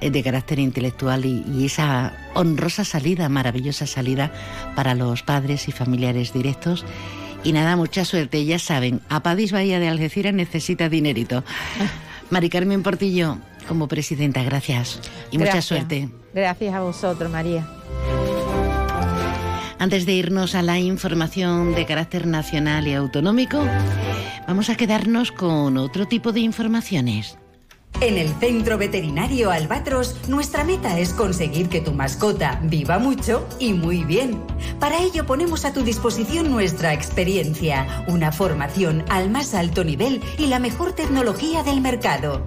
eh, de carácter intelectual y, esa honrosa salida, maravillosa salida para los padres y familiares directos. Y nada, mucha suerte. Ya saben, Apadis Bahía de Algeciras necesita dinerito. <laughs> Mari Carmen Portillo, como presidenta, gracias. Y mucha suerte. Gracias a vosotros, María. Antes de irnos a la información de carácter nacional y autonómico, vamos a quedarnos con otro tipo de informaciones. En el Centro Veterinario Albatros, nuestra meta es conseguir que tu mascota viva mucho y muy bien. Para ello ponemos a tu disposición nuestra experiencia, una formación al más alto nivel y la mejor tecnología del mercado.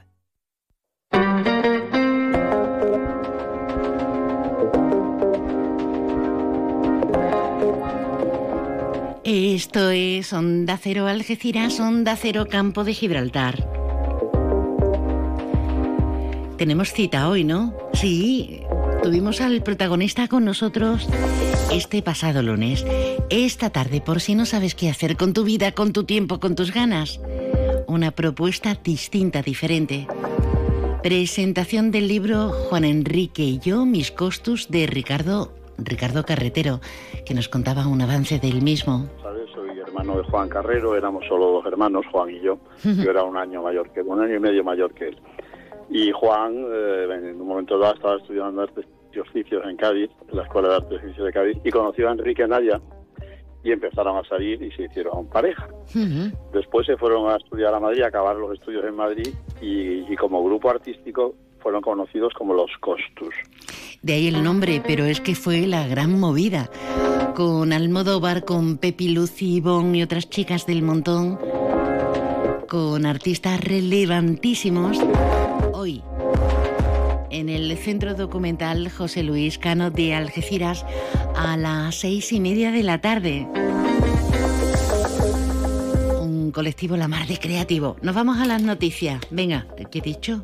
Esto es Onda Cero Algeciras, Onda Cero Campo de Gibraltar. Tenemos cita hoy, ¿no? Sí, tuvimos al protagonista con nosotros este pasado lunes. Esta tarde, por si no sabes qué hacer con tu vida, con tu tiempo, con tus ganas. Una propuesta distinta, diferente. Presentación del libro Juan Enrique y yo, mis costus de Ricardo Ricardo Carretero, que nos contaba un avance del mismo hermano de Juan Carrero, éramos solo dos hermanos, Juan y yo. <laughs> Yo era un año mayor que un año y medio mayor que él. Y Juan, eh, en un momento dado, estaba estudiando artes y oficios en Cádiz, en la Escuela de Artes y Oficios de Cádiz, y conoció a Enrique Naya, y empezaron a salir y se hicieron pareja. Después se fueron a estudiar a Madrid, a acabar los estudios en Madrid y, como grupo artístico fueron conocidos como los Costus. De ahí el nombre, pero es que fue la gran movida. Con Almodóvar, con Pepi, Lucy, Ivonne y otras chicas del montón, con artistas relevantísimos. Hoy, en el Centro Documental José Luis Cano de Algeciras, a las seis y media de la tarde. Un colectivo La Mar de Creativo. Nos vamos a las noticias. Venga, ¿qué he dicho?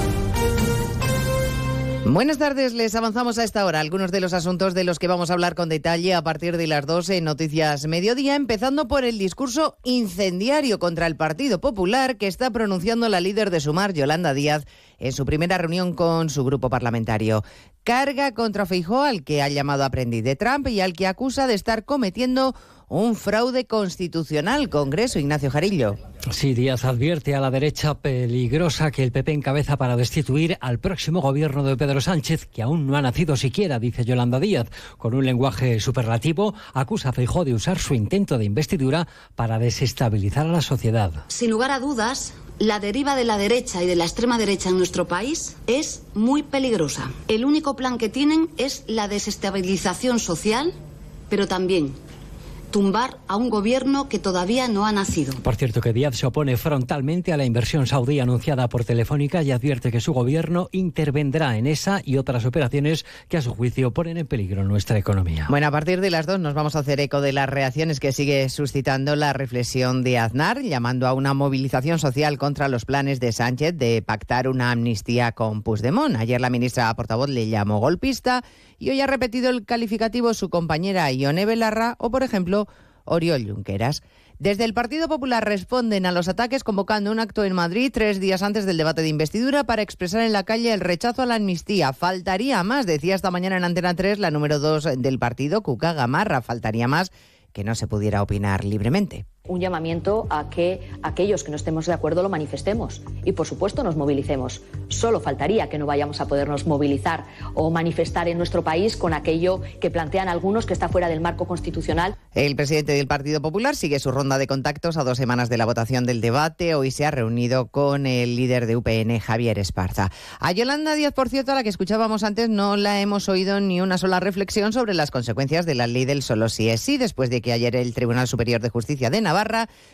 Buenas tardes, les avanzamos a esta hora algunos de los asuntos de los que vamos a hablar con detalle a partir de las 12 en Noticias Mediodía, empezando por el discurso incendiario contra el Partido Popular que está pronunciando la líder de Sumar, Yolanda Díaz, en su primera reunión con su grupo parlamentario. Carga contra Feijóo, al que ha llamado aprendiz de Trump y al que acusa de estar cometiendo un fraude constitucional. Congreso, Ignacio Jarillo. Sí, Díaz advierte a la derecha peligrosa que el PP encabeza para destituir al próximo gobierno de Pedro Sánchez, que aún no ha nacido siquiera, dice Yolanda Díaz. Con un lenguaje superlativo, acusa a Feijó de usar su intento de investidura para desestabilizar a la sociedad. Sin lugar a dudas, la deriva de la derecha y de la extrema derecha en nuestro país es muy peligrosa. El único plan que tienen es la desestabilización social, pero también tumbar a un gobierno que todavía no ha nacido. Por cierto, que Díaz se opone frontalmente a la inversión saudí anunciada por Telefónica y advierte que su gobierno intervendrá en esa y otras operaciones que a su juicio ponen en peligro nuestra economía. Bueno, a partir de las dos nos vamos a hacer eco de las reacciones que sigue suscitando la reflexión de Aznar, llamando a una movilización social contra los planes de Sánchez de pactar una amnistía con Puigdemont. Ayer la ministra portavoz le llamó golpista y hoy ha repetido el calificativo su compañera Ione Belarra o, por ejemplo, Oriol Junqueras. Desde el Partido Popular responden a los ataques convocando un acto en Madrid tres días antes del debate de investidura para expresar en la calle el rechazo a la amnistía. Faltaría más, decía esta mañana en Antena 3 la número 2 del partido, Cuca Gamarra. Faltaría más que no se pudiera opinar libremente un llamamiento a que aquellos que no estemos de acuerdo lo manifestemos y, por supuesto, nos movilicemos. Solo faltaría que no vayamos a podernos movilizar o manifestar en nuestro país con aquello que plantean algunos que está fuera del marco constitucional. El presidente del Partido Popular sigue su ronda de contactos a dos semanas de la votación del debate. Hoy se ha reunido con el líder de UPN, Javier Esparza. A Yolanda Díaz, por cierto, a la que escuchábamos antes, no la hemos oído ni una sola reflexión sobre las consecuencias de la ley del solo sí es sí, después de que ayer el Tribunal Superior de Justicia de Navarra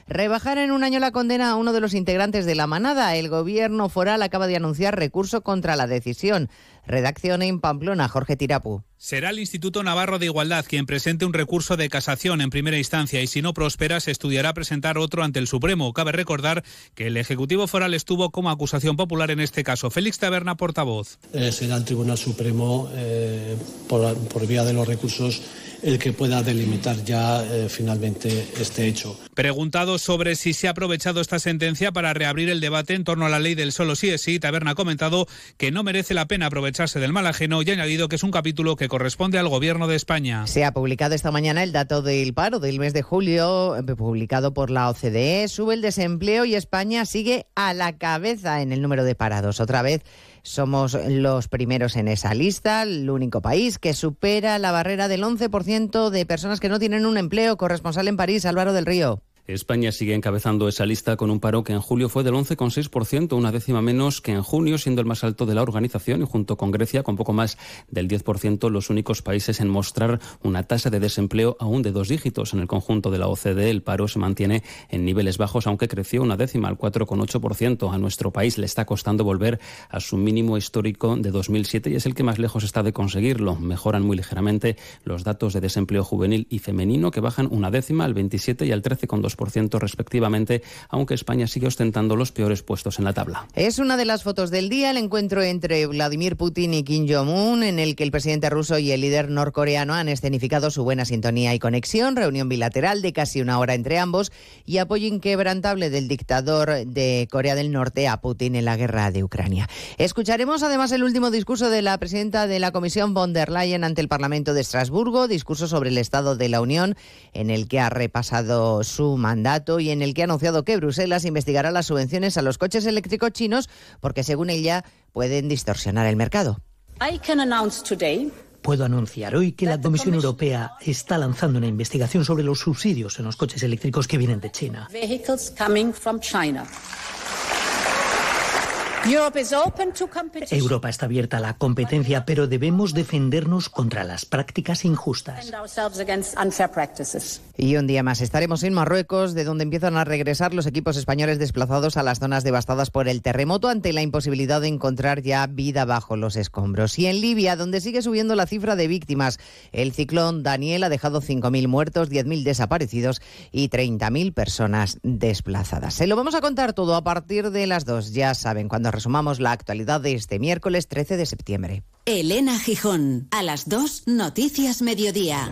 rebajara en un año la condena a uno de los integrantes de la manada. El gobierno foral acaba de anunciar recurso contra la decisión. Redacción en Pamplona, Jorge Tirapu. Será el Instituto Navarro de Igualdad quien presente un recurso de casación en primera instancia y si no prospera se estudiará presentar otro ante el Supremo. Cabe recordar que el Ejecutivo Foral estuvo como acusación popular en este caso. Félix Taberna, portavoz. Eh, será el Tribunal Supremo, eh, por vía de los recursos, el que pueda delimitar ya eh, finalmente este hecho. Preguntado sobre si se ha aprovechado esta sentencia para reabrir el debate en torno a la ley del solo sí es sí, Taberna ha comentado que no merece la pena del mal ajeno y ha añadido que es un capítulo que corresponde al Gobierno de España. Se ha publicado esta mañana el dato del paro del mes de julio, eh, publicado por la OCDE. Sube el desempleo y España sigue a la cabeza en el número de parados. Otra vez somos los primeros en esa lista, el único país que supera la barrera del 11% de personas que no tienen un empleo. Corresponsal en París, Álvaro del Río. España sigue encabezando esa lista con un paro que en julio fue del 11,6%, una décima menos que en junio, siendo el más alto de la organización y junto con Grecia con poco más del 10%, los únicos países en mostrar una tasa de desempleo aún de dos dígitos. En el conjunto de la OCDE el paro se mantiene en niveles bajos, aunque creció una décima al 4,8%. A nuestro país le está costando volver a su mínimo histórico de 2007 y es el que más lejos está de conseguirlo. Mejoran muy ligeramente los datos de desempleo juvenil y femenino que bajan una décima al 27 y al 13,2 2% respectivamente, aunque España sigue ostentando los peores puestos en la tabla. Es una de las fotos del día, el encuentro entre Vladimir Putin y Kim Jong-un, en el que el presidente ruso y el líder norcoreano han escenificado su buena sintonía y conexión, reunión bilateral de casi una hora entre ambos y apoyo inquebrantable del dictador de Corea del Norte a Putin en la guerra de Ucrania. Escucharemos además el último discurso de la presidenta de la Comisión von der Leyen ante el Parlamento de Estrasburgo, discurso sobre el Estado de la Unión, en el que ha repasado su mandato y en el que ha anunciado que Bruselas investigará las subvenciones a los coches eléctricos chinos porque, según ella, pueden distorsionar el mercado. Puedo anunciar hoy que la Comisión Europea está lanzando una investigación sobre los subsidios en los coches eléctricos que vienen de China. Europa está abierta a la competencia, pero debemos defendernos contra las prácticas injustas. Y un día más estaremos en Marruecos, de donde empiezan a regresar los equipos españoles desplazados a las zonas devastadas por el terremoto ante la imposibilidad de encontrar ya vida bajo los escombros. Y en Libia, donde sigue subiendo la cifra de víctimas. El ciclón Daniel ha dejado 5.000 muertos, 10.000 desaparecidos y 30.000 personas desplazadas. Se lo vamos a contar todo a partir de las 2. Ya saben, cuando resumamos la actualidad de este miércoles 13 de septiembre. Elena Gijón, a las 2, Noticias Mediodía.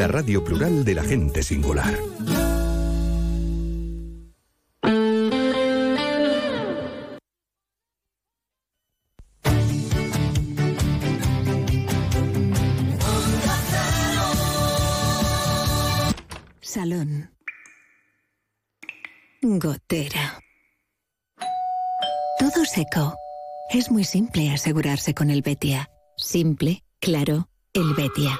radio plural de la gente singular. Salón. Gotera. Todo seco. Es muy simple asegurarse con el Betia. Simple, claro, el Betia.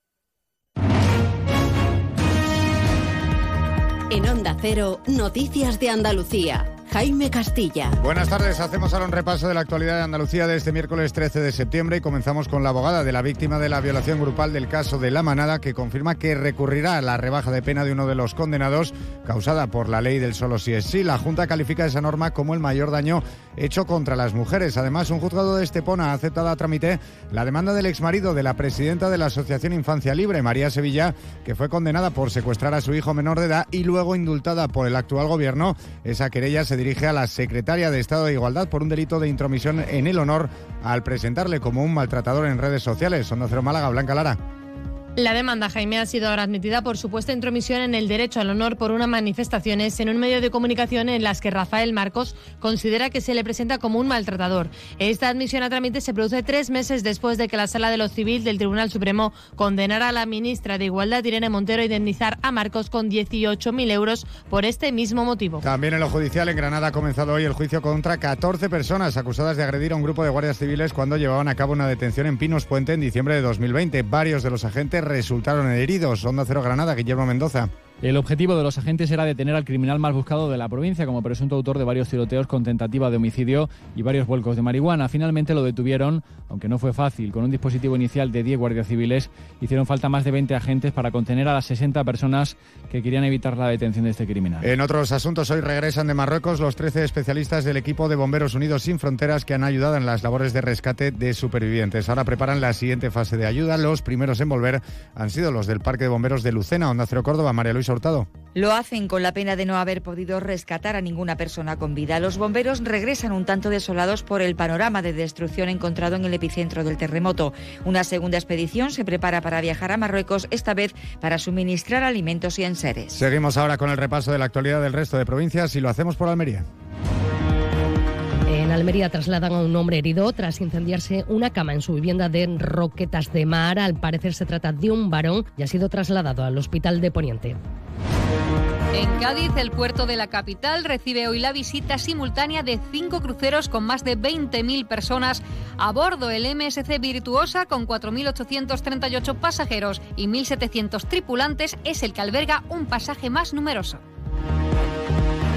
En Onda Cero, Noticias de Andalucía. Jaime Castilla. Buenas tardes, hacemos ahora un repaso de la actualidad de Andalucía de este miércoles 13 de septiembre y comenzamos con la abogada de la víctima de la violación grupal del caso de La Manada que confirma que recurrirá a la rebaja de pena de uno de los condenados causada por la ley del solo si es sí. La Junta califica esa norma como el mayor daño hecho contra las mujeres. Además, un juzgado de Estepona ha aceptado a trámite la demanda del exmarido de la presidenta de la Asociación Infancia Libre, María Sevilla, que fue condenada por secuestrar a su hijo menor de edad y luego indultada por el actual gobierno. Esa querella se dirige a la secretaria de Estado de Igualdad por un delito de intromisión en el honor al presentarle como un maltratador en redes sociales. Onda Cero Málaga, Blanca Lara. La demanda, Jaime, ha sido ahora admitida por supuesta intromisión en el derecho al honor por unas manifestaciones en un medio de comunicación en las que Rafael Marcos considera que se le presenta como un maltratador. Esta admisión a trámite se produce tres meses después de que la Sala de lo Civil del Tribunal Supremo condenara a la ministra de Igualdad, Irene Montero, a indemnizar a Marcos con 18.000 euros por este mismo motivo. También en lo judicial, en Granada ha comenzado hoy el juicio contra 14 personas acusadas de agredir a un grupo de guardias civiles cuando llevaban a cabo una detención en Pinos Puente en diciembre de 2020. Varios de los agentes resultaron heridos. Onda Cero Granada, Guillermo Mendoza. El objetivo de los agentes era detener al criminal más buscado de la provincia como presunto autor de varios tiroteos con tentativa de homicidio y varios vuelcos de marihuana. Finalmente lo detuvieron, aunque no fue fácil. Con un dispositivo inicial de 10 guardias civiles hicieron falta más de 20 agentes para contener a las 60 personas que querían evitar la detención de este criminal. En otros asuntos, hoy regresan de Marruecos los 13 especialistas del equipo de Bomberos Unidos Sin Fronteras que han ayudado en las labores de rescate de supervivientes. Ahora preparan la siguiente fase de ayuda. Los primeros en volver han sido los del Parque de Bomberos de Lucena, Onda Cero Córdoba, María Luisa Hurtado. Lo hacen con la pena de no haber podido rescatar a ninguna persona con vida. Los bomberos regresan un tanto desolados por el panorama de destrucción encontrado en el epicentro del terremoto. Una segunda expedición se prepara para viajar a Marruecos, esta vez para suministrar alimentos y enseres. Seguimos ahora con el repaso de la actualidad del resto de provincias y lo hacemos por Almería. Almería trasladan a un hombre herido tras incendiarse una cama en su vivienda de Roquetas de Mar. Al parecer se trata de un varón y ha sido trasladado al hospital de Poniente. En Cádiz, el puerto de la capital recibe hoy la visita simultánea de cinco cruceros con más de 20.000 personas a bordo. El MSC Virtuosa, con 4.838 pasajeros y 1.700 tripulantes, es el que alberga un pasaje más numeroso.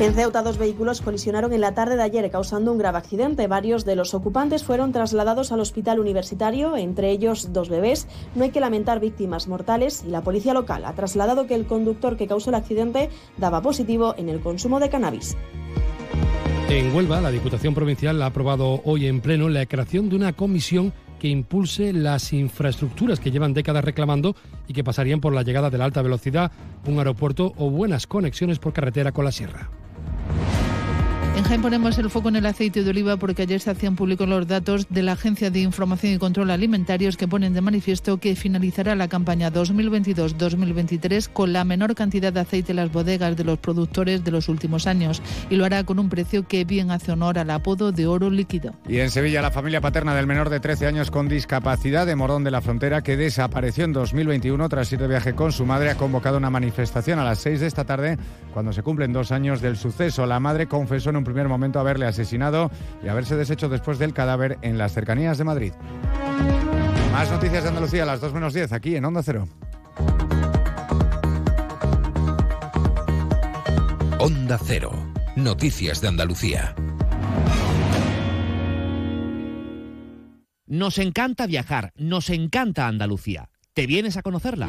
En Ceuta, dos vehículos colisionaron en la tarde de ayer, causando un grave accidente. Varios de los ocupantes fueron trasladados al hospital universitario, entre ellos dos bebés. No hay que lamentar víctimas mortales y la policía local ha trasladado que el conductor que causó el accidente daba positivo en el consumo de cannabis. En Huelva, la Diputación Provincial ha aprobado hoy en pleno la creación de una comisión que impulse las infraestructuras que llevan décadas reclamando y que pasarían por la llegada de la alta velocidad, un aeropuerto o buenas conexiones por carretera con la sierra. En Jaén ponemos el foco en el aceite de oliva porque ayer se hacían públicos los datos de la Agencia de Información y Control Alimentarios que ponen de manifiesto que finalizará la campaña 2022-2023 con la menor cantidad de aceite en las bodegas de los productores de los últimos años y lo hará con un precio que bien hace honor al apodo de oro líquido. Y en Sevilla la familia paterna del menor de 13 años con discapacidad de Morón de la Frontera que desapareció en 2021 tras ir de viaje con su madre ha convocado una manifestación a las 6 de esta tarde cuando se cumplen dos años del suceso. La madre confesó en un primer momento haberle asesinado y haberse deshecho después del cadáver en las cercanías de Madrid. Más noticias de Andalucía a las 2 menos 10 aquí en Onda Cero. Onda Cero. Noticias de Andalucía. Nos encanta viajar, nos encanta Andalucía. ¿Te vienes a conocerla?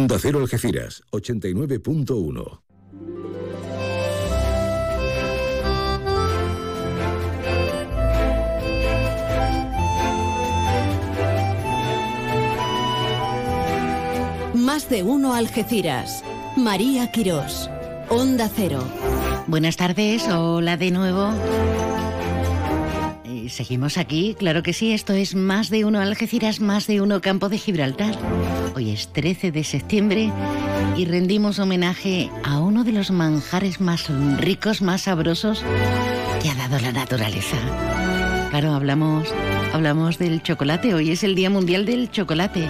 Onda Cero Algeciras, 89.1. Más de uno Algeciras. María Quirós. Onda Cero. Buenas tardes, hola de nuevo. Seguimos aquí, claro que sí, esto es Más de uno Algeciras, Más de uno Campo de Gibraltar. Hoy es 13 de septiembre y rendimos homenaje a uno de los manjares más ricos, más sabrosos que ha dado la naturaleza. Claro, hablamos, hablamos del chocolate. Hoy es el Día Mundial del Chocolate.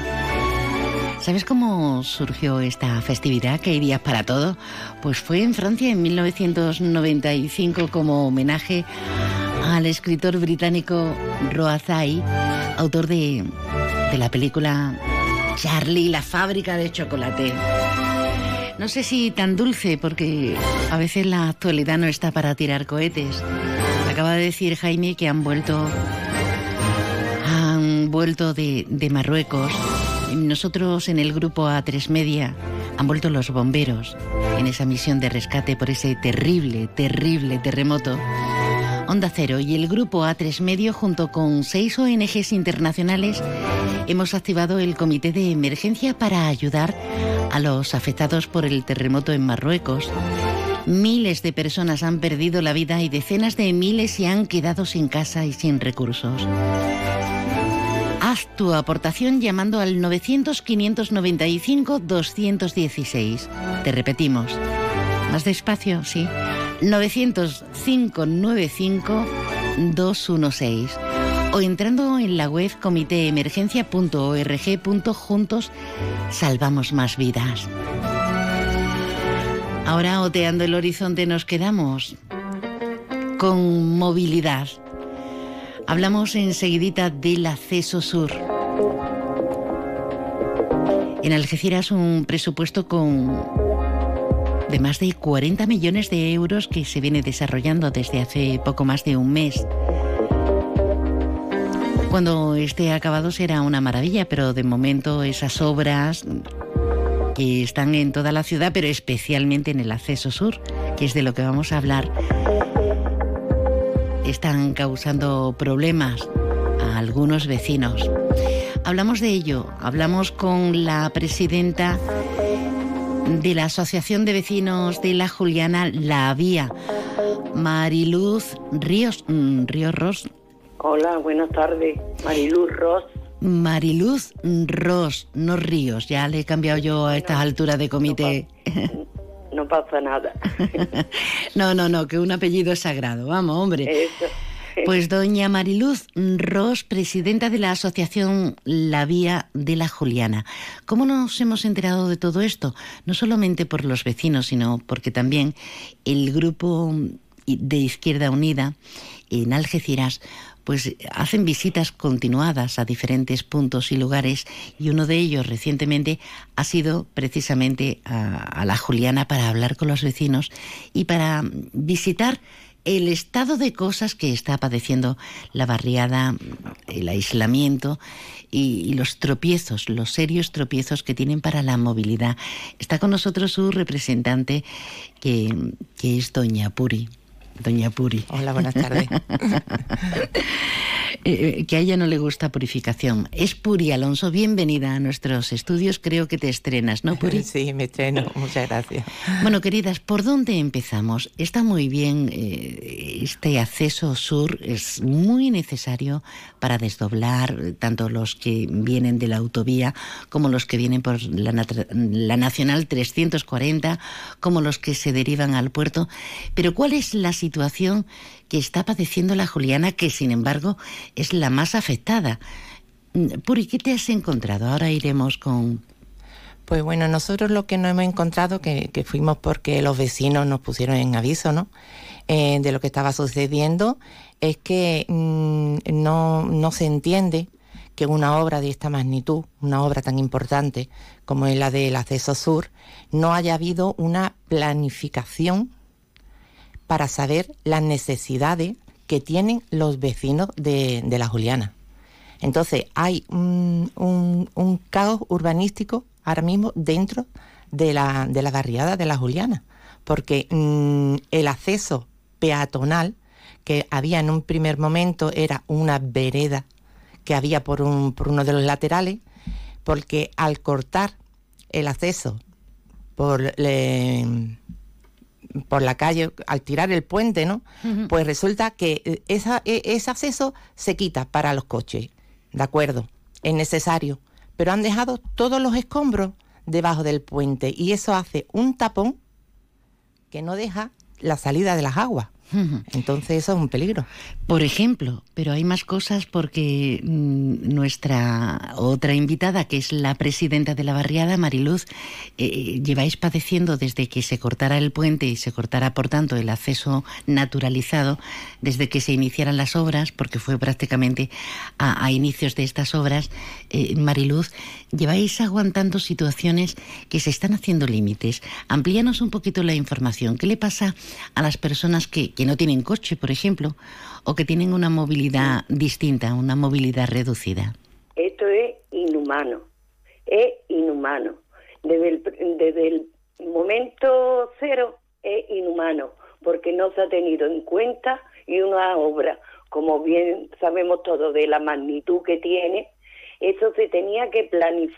¿Sabes cómo surgió esta festividad que hay días para todo? Pues fue en Francia en 1995 como homenaje al escritor británico Roazai, autor de, de la película Charlie, la fábrica de chocolate. No sé si tan dulce, porque a veces la actualidad no está para tirar cohetes. Acaba de decir Jaime que han vuelto. Han vuelto de, de Marruecos. Nosotros en el grupo A3 Media han vuelto los bomberos en esa misión de rescate por ese terrible, terrible terremoto. Onda Cero y el grupo A3 Medio, junto con seis ONGs internacionales, hemos activado el comité de emergencia para ayudar a los afectados por el terremoto en Marruecos. Miles de personas han perdido la vida y decenas de miles se han quedado sin casa y sin recursos. Haz tu aportación llamando al 900-595-216. Te repetimos. Más despacio, sí. 900-595-216 o entrando en la web comitéemergencia.org. Salvamos más vidas. Ahora, oteando el horizonte, nos quedamos con movilidad. Hablamos enseguidita del acceso sur. En Algeciras un presupuesto con de más de 40 millones de euros que se viene desarrollando desde hace poco más de un mes. Cuando esté acabado será una maravilla, pero de momento esas obras que están en toda la ciudad, pero especialmente en el acceso sur, que es de lo que vamos a hablar, están causando problemas a algunos vecinos. Hablamos de ello, hablamos con la presidenta de la Asociación de Vecinos de la Juliana La Vía, Mariluz Ríos, mm, Ríos Ros. Hola, buenas tardes, Mariluz Ros. Mariluz Ros, no Ríos, ya le he cambiado yo a estas alturas de comité. No pasa, nada. <laughs> no, no, no, que un apellido es sagrado, vamos, hombre. Pues doña Mariluz Ros, presidenta de la Asociación La Vía de la Juliana. ¿Cómo nos hemos enterado de todo esto? No solamente por los vecinos, sino porque también el grupo de Izquierda Unida en Algeciras pues hacen visitas continuadas a diferentes puntos y lugares y uno de ellos recientemente ha sido precisamente a, la Juliana para hablar con los vecinos y para visitar el estado de cosas que está padeciendo la barriada, el aislamiento y, los tropiezos, los serios tropiezos que tienen para la movilidad. Está con nosotros su representante, que, que es Doña Puri. Doña Puri. Hola, buenas tardes. <laughs> Eh, eh, que a ella no le gusta purificación. Es Puri Alonso, bienvenida a nuestros estudios. Creo que te estrenas, ¿no, Puri? <laughs> Sí, me estreno. Muchas gracias. Bueno, queridas, ¿por dónde empezamos? Está muy bien eh, este acceso sur, es muy necesario para desdoblar tanto los que vienen de la autovía como los que vienen por la, la Nacional 340, como los que se derivan al puerto. Pero ¿cuál es la situación que está padeciendo la Juliana, que sin embargo es la más afectada. Mm, Puri, ¿qué te has encontrado? Ahora iremos con... Pues bueno, nosotros lo que nos hemos encontrado, que, fuimos porque los vecinos nos pusieron en aviso, ¿no? Eh, de lo que estaba sucediendo, es que mm, no, no se entiende que una obra de esta magnitud, una obra tan importante como es la del acceso sur, no haya habido una planificación para saber las necesidades que tienen los vecinos de, la Juliana. Entonces, hay un, caos urbanístico ahora mismo dentro de la, de la barriada de la Juliana, porque mm, el acceso peatonal que había en un primer momento era una vereda que había por, un, por uno de los laterales, porque al cortar el acceso por, por la calle al tirar el puente, ¿no? Pues resulta que eh, esa, e, ese acceso se quita para los coches, ¿de acuerdo? Es necesario, pero han dejado todos los escombros debajo del puente y eso hace un tapón que no deja la salida de las aguas. Entonces eso es un peligro. Por ejemplo, pero hay más cosas porque mm, nuestra otra invitada, que es la presidenta de la barriada, Mariluz, eh, lleváis padeciendo desde que se cortara el puente y se cortara, por tanto, el acceso naturalizado, desde que se iniciaran las obras, porque fue prácticamente a, inicios de estas obras, eh, Mariluz, lleváis aguantando situaciones que se están haciendo límites. Amplíanos un poquito la información. ¿Qué le pasa a las personas que que no tienen coche, por ejemplo, o que tienen una movilidad distinta, una movilidad reducida. Esto es inhumano, es inhumano. Desde el, desde el momento cero es inhumano, porque no se ha tenido en cuenta y una obra, como bien sabemos todos, de la magnitud que tiene, eso se tenía que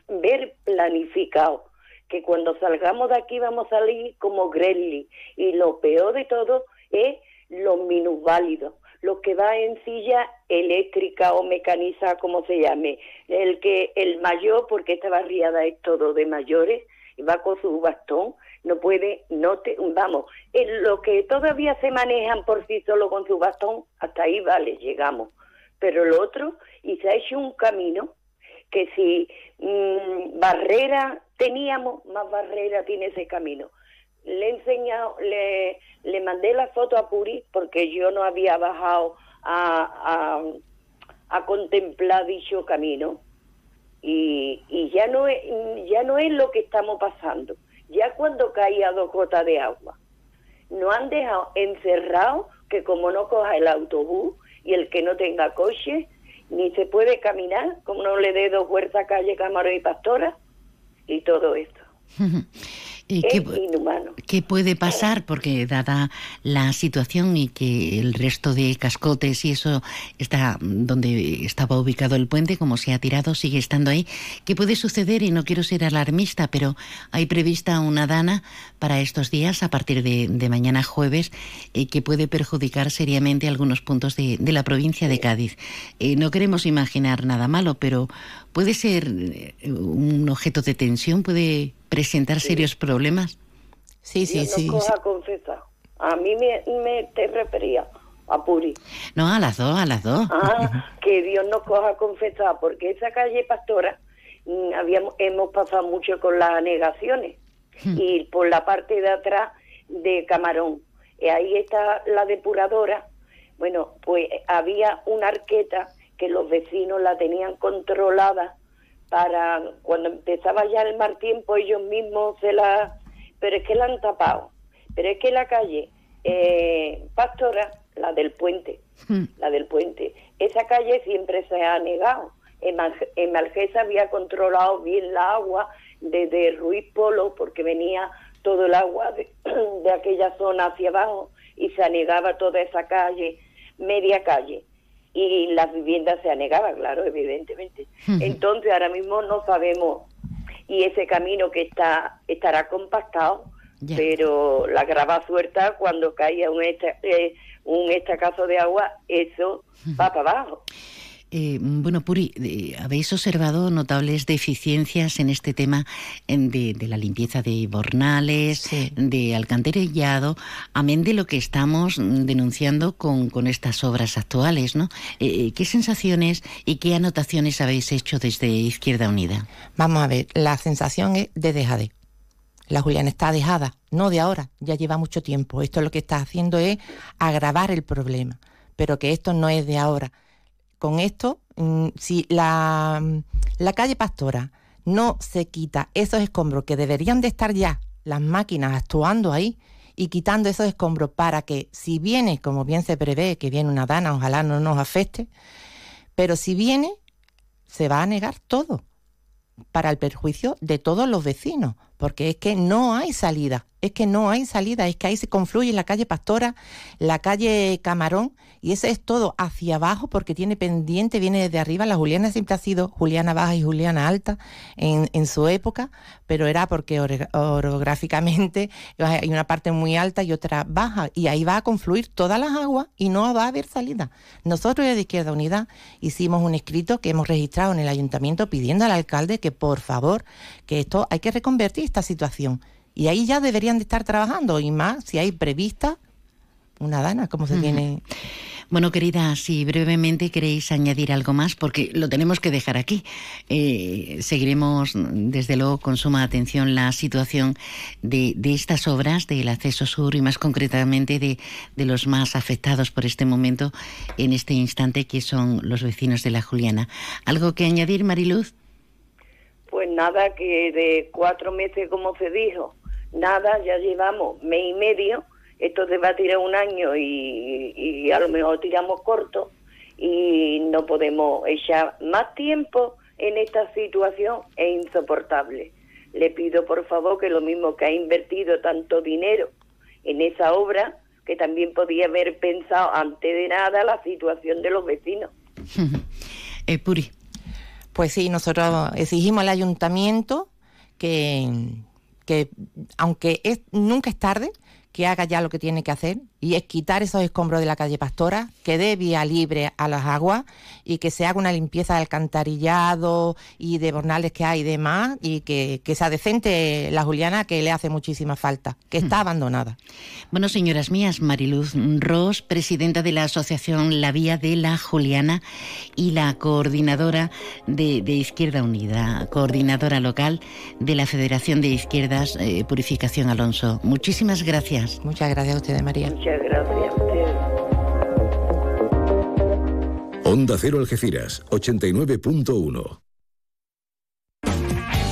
ver planificado que cuando salgamos de aquí vamos a salir como Grelly. Y lo peor de todo es los minusválidos, los que va en silla eléctrica o mecanizada, como se llame, el que el mayor, porque esta barriada es todo de mayores, va con su bastón, no puede, no te, vamos, en lo que todavía se manejan por sí solo con su bastón, hasta ahí vale, llegamos. Pero lo otro, y se ha hecho un camino que si mm, barrera teníamos, más barrera tiene ese camino le he enseñado, le, le mandé la foto a Puri porque yo no había bajado a, a, contemplar dicho camino y, y ya no es, ya no es lo que estamos pasando ya cuando caía dos gotas de agua. No han dejado encerrado que como no coja el autobús y el que no tenga coche, ni se puede caminar, como no le dé dos vueltas calle Camarón y Pastora, y todo esto. <laughs> qué, inhumano. ¿Qué puede pasar? Porque dada la situación y que el resto de cascotes y eso está donde estaba ubicado el puente, como se ha tirado, sigue estando ahí. ¿Qué puede suceder? Y no quiero ser alarmista, pero hay prevista una dana para estos días a partir de, mañana jueves eh, que puede perjudicar seriamente algunos puntos de, la provincia de Cádiz. Eh, no queremos imaginar nada malo, pero puede ser eh, un objeto de tensión, puede presentar serios problemas. Sí, sí, sí. A mí me, te refería a Puri. No, a las dos, a las dos. Ah, que Dios nos coja confesar, porque esa calle Pastora mm, habíamos, hemos pasado mucho con las negaciones hmm. y por la parte de atrás de Camarón. Y ahí está la depuradora. Bueno, pues había una arqueta que los vecinos la tenían controlada para cuando empezaba ya el mal tiempo ellos mismos se la pero es que la han tapado. Pero es que la calle eh, Pastora la del puente hmm. la del puente esa calle siempre se ha negado. En, en Malgesa había controlado bien la agua desde Ruiz Polo porque venía todo el agua de, <clears throat> de aquella zona hacia abajo y se anegaba toda esa calle media calle y las viviendas se anegaban, claro, evidentemente. Entonces ahora mismo no sabemos y ese camino que está estará compactado, pero la grava suelta cuando caía un, esta, eh, un estacazo de agua, eso va para abajo. Eh, bueno, Puri, eh, ¿habéis observado notables deficiencias en este tema de, la limpieza de bornales, de alcantarillado, amén de lo que estamos denunciando con, estas obras actuales? ¿no? Eh, ¿Qué sensaciones y qué anotaciones habéis hecho desde Izquierda Unida? Vamos a ver, la sensación es de dejade. La Juliana está dejada, no de ahora, ya lleva mucho tiempo. Esto lo que está haciendo es agravar el problema, pero que esto no es de ahora con esto, mm, si la, la calle Pastora no se quita esos escombros que deberían de estar ya las máquinas actuando ahí y quitando esos escombros para que si viene, como bien se prevé, que viene una dana, ojalá no nos afecte, pero si viene, se va a negar todo para el perjuicio de todos los vecinos, porque es que no hay salida, es que no hay salida, es que ahí se confluye la calle Pastora, la calle Camarón, y ese es todo hacia abajo porque tiene pendiente, viene desde arriba. La Juliana siempre ha sido Juliana Baja y Juliana Alta en, en su época, pero era porque orográficamente hay una parte muy alta y otra baja, y ahí va a confluir todas las aguas y no va a haber salida. Nosotros de Izquierda Unidad hicimos un escrito que hemos registrado en el ayuntamiento pidiendo al alcalde que por favor, que esto hay que reconvertir esta situación. Y ahí ya deberían de estar trabajando, y más si hay prevista una dana, como se tiene. Bueno, querida, si brevemente queréis añadir algo más, porque lo tenemos que dejar aquí. Eh, seguiremos, desde luego, con suma atención la situación de, estas obras del acceso sur y más concretamente de, de, los más afectados por este momento, en este instante, que son los vecinos de la Juliana. ¿Algo que añadir, Mariluz? Pues nada, que de cuatro meses, como se dijo, nada, ya llevamos mes y medio esto se va a tirar un año y, a lo mejor tiramos corto y no podemos echar más tiempo en esta situación, es insoportable. Le pido por favor que lo mismo que ha invertido tanto dinero en esa obra, que también podía haber pensado antes de nada la situación de los vecinos. <laughs> eh, Puri. Pues sí, nosotros exigimos al ayuntamiento que, que aunque nunca es tarde, que haga ya lo que tiene que hacer y es quitar esos escombros de la calle Pastora, que dé vía libre a las aguas y que se haga una limpieza de alcantarillado y de bornales que hay y demás y que, sea decente la Juliana que le hace muchísima falta, que está mm. abandonada. Bueno, señoras mías, Mariluz Ross, presidenta de la Asociación La Vía de la Juliana y la coordinadora de, Izquierda Unida, coordinadora local de la Federación de Izquierdas eh, Purificación Alonso. Muchísimas gracias. Muchas gracias a usted, María gracias. Onda Cero Algeciras, 89.1.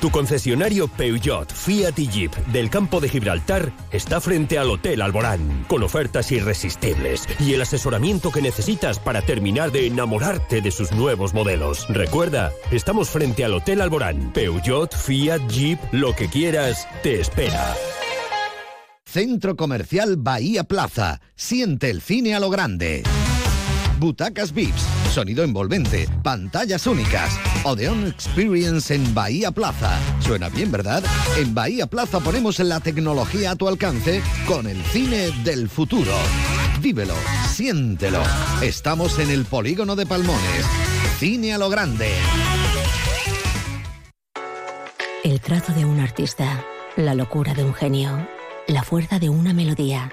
Tu concesionario Peugeot, Fiat y Jeep del campo de Gibraltar está frente al Hotel Alborán, con ofertas irresistibles y el asesoramiento que necesitas para terminar de enamorarte de sus nuevos modelos. Recuerda, estamos frente al Hotel Alborán. Peugeot, Fiat, Jeep, lo que quieras, te espera. Centro Comercial Bahía Plaza. Siente el cine a lo grande. Butacas VIPs, sonido envolvente, pantallas únicas. Odeon Experience en Bahía Plaza. Suena bien, ¿verdad? En Bahía Plaza ponemos la tecnología a tu alcance con el cine del futuro. Vívelo, siéntelo. Estamos en el polígono de Palmones. Cine a lo grande. El trazo de un artista, la locura de un genio, la fuerza de una melodía.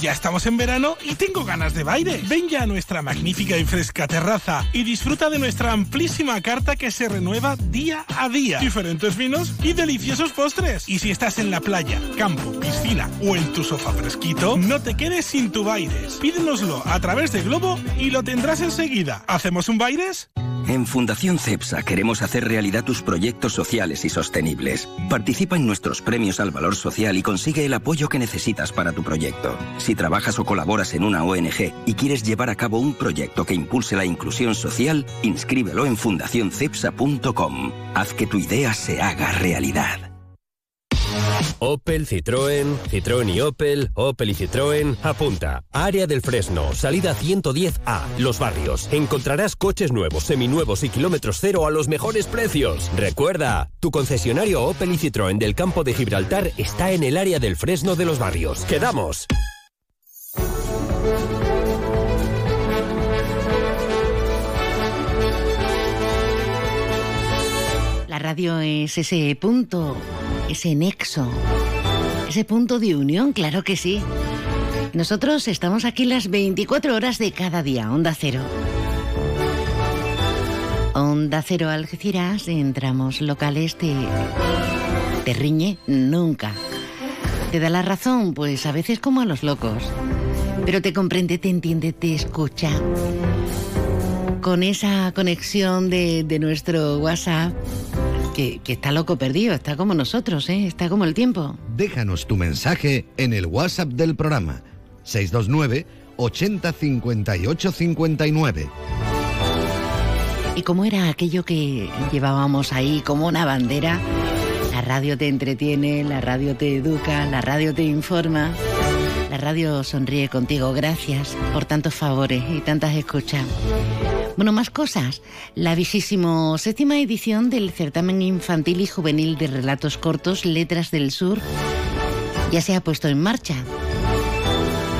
Ya estamos en verano y tengo ganas de baile. Ven ya a nuestra magnífica y fresca terraza y disfruta de nuestra amplísima carta que se renueva día a día. Diferentes vinos y deliciosos postres. Y si estás en la playa, campo, piscina o en tu sofá fresquito, no te quedes sin tu Baires. Pídenoslo a través de Globo y lo tendrás enseguida. ¿Hacemos un Baires? En Fundación CEPSA queremos hacer realidad tus proyectos sociales y sostenibles. Participa en nuestros premios al valor social y consigue el apoyo que necesitas para tu proyecto. Si trabajas o colaboras en una ONG y quieres llevar a cabo un proyecto que impulse la inclusión social, inscríbelo en fundacioncepsa.com. Haz que tu idea se haga realidad. Opel, Citroën, Citroën y Opel, Opel y Citroën. Apunta. Área del Fresno, salida 110A, Los Barrios. Encontrarás coches nuevos, seminuevos y kilómetros cero a los mejores precios. Recuerda, tu concesionario Opel y Citroën del campo de Gibraltar está en el área del Fresno de Los Barrios. ¡Quedamos! La radio es ese punto, ese nexo, ese punto de unión, claro que sí. Nosotros estamos aquí las 24 horas de cada día, Onda Cero. Onda Cero Algeciras, entramos locales, te, te riñe nunca. ¿Te da la razón? Pues a veces como a los locos. Pero te comprende, te entiende, te escucha. Con esa conexión de, de nuestro WhatsApp, que, que, está loco perdido, está como nosotros, ¿eh? está como el tiempo. Déjanos tu mensaje en el WhatsApp del programa 629 80 58 59. ¿Y cómo era aquello que llevábamos ahí como una bandera? La radio te entretiene, la radio te educa, la radio te informa. La radio sonríe contigo. Gracias por tantos favores y tantas escuchas. Bueno, más cosas. La visísimo séptima edición del certamen infantil y juvenil de relatos cortos Letras del Sur ya se ha puesto en marcha.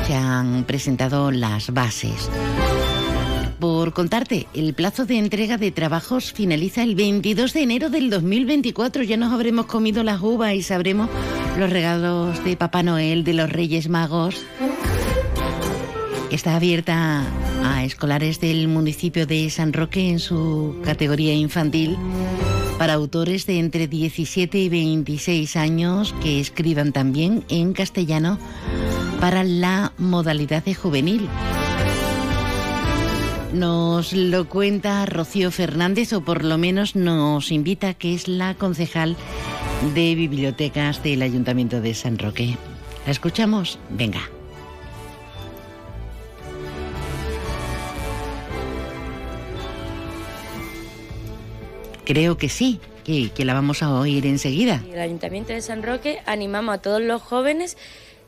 Se han presentado las bases. Por contarte, el plazo de entrega de trabajos finaliza el 22 de enero del 2024. Ya nos habremos comido las uvas y sabremos los regalos de Papá Noel, de los Reyes Magos. Está abierta a escolares del municipio de San Roque en su categoría infantil para autores de entre 17 y 26 años que escriban también en castellano para la modalidad de juvenil. Nos lo cuenta Rocío Fernández, o por lo menos nos invita, que es la concejal de bibliotecas del Ayuntamiento de San Roque. ¿La escuchamos? Venga. Creo que sí, que, la vamos a oír enseguida. El Ayuntamiento de San Roque animamos a todos los jóvenes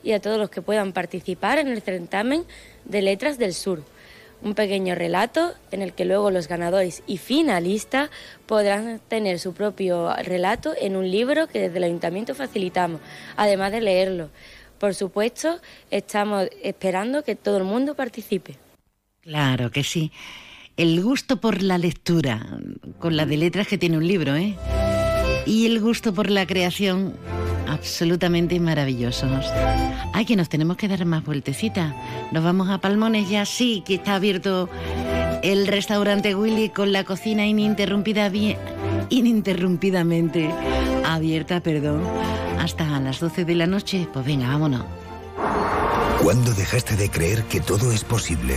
y a todos los que puedan participar en el certamen de letras del sur un pequeño relato en el que luego los ganadores y finalistas podrán tener su propio relato en un libro que desde el ayuntamiento facilitamos, además de leerlo. Por supuesto, estamos esperando que todo el mundo participe. Claro que sí. El gusto por la lectura, con la de letras que tiene un libro, ¿eh? Y el gusto por la creación, absolutamente maravillosos. Ay, que nos tenemos que dar más vueltecita. Nos vamos a Palmones ya, sí, que está abierto el restaurante Willy con la cocina ininterrumpida ininterrumpidamente abierta, perdón, hasta las 12 de la noche. Pues venga, vámonos. ¿Cuándo dejaste de creer que todo es posible?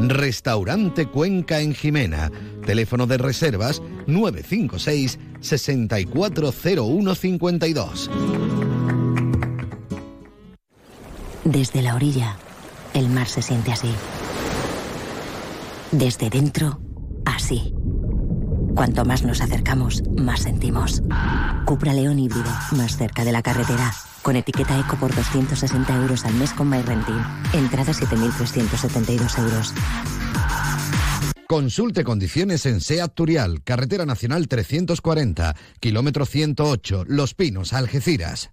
Restaurante Cuenca en Jimena. Teléfono de reservas 956 640152. Desde la orilla, el mar se siente así. Desde dentro, así. Cuanto más nos acercamos, más sentimos. Cupra León híbrido, más cerca de la carretera. Con etiqueta Eco por 260 euros al mes con MyRenting. Entrada 7.372 euros. Consulte condiciones en SEAT Turial, Carretera Nacional 340, kilómetro 108, Los Pinos, Algeciras.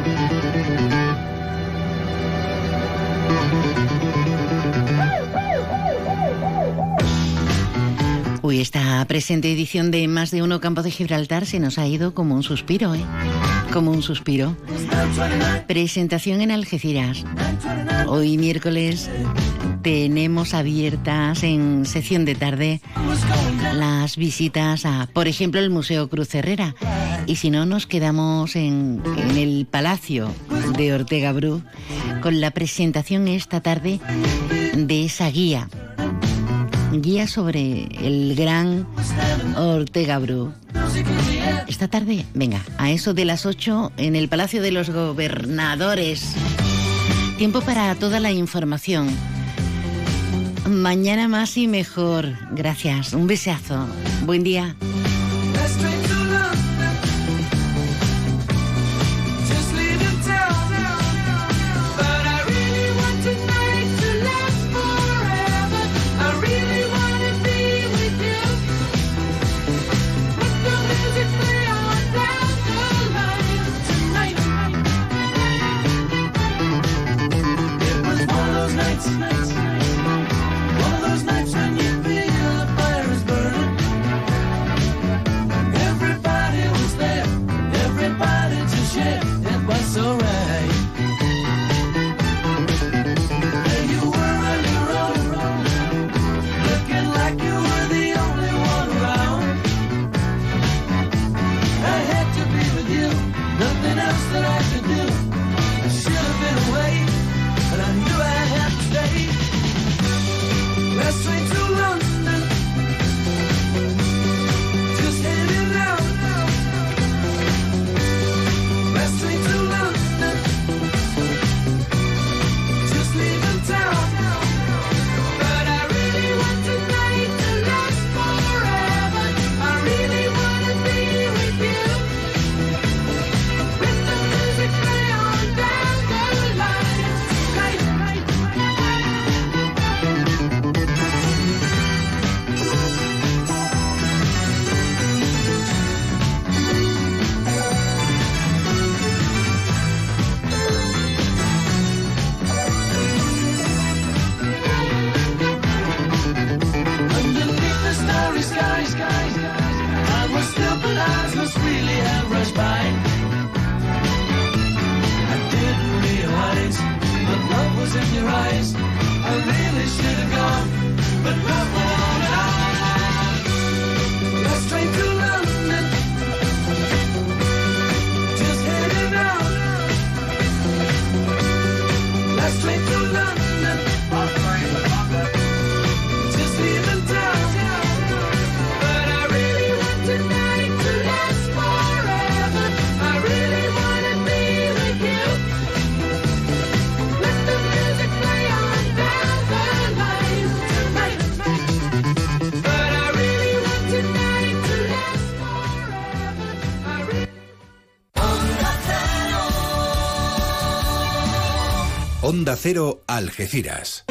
Uy, esta presente edición de Más de Uno Campo de Gibraltar se nos ha ido como un suspiro, ¿eh? Como un suspiro. Presentación en Algeciras. Hoy miércoles tenemos abiertas en sección de tarde las visitas a, por ejemplo, el Museo Cruz Herrera. Y si no, nos quedamos en, en el Palacio de Ortega Bru con la presentación esta tarde de esa guía guía sobre el gran Ortega Bru. Esta tarde, venga, a eso de las 8 en el Palacio de los Gobernadores. Tiempo para toda la información. Mañana más y mejor. Gracias. Un besazo. Buen día. surround Onda Cero Algeciras.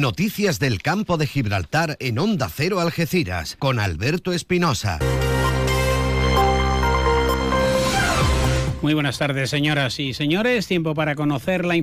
Noticias del campo de Gibraltar en Onda Cero Algeciras con Alberto Espinosa. Muy buenas tardes, señoras y señores. Tiempo para conocer la información.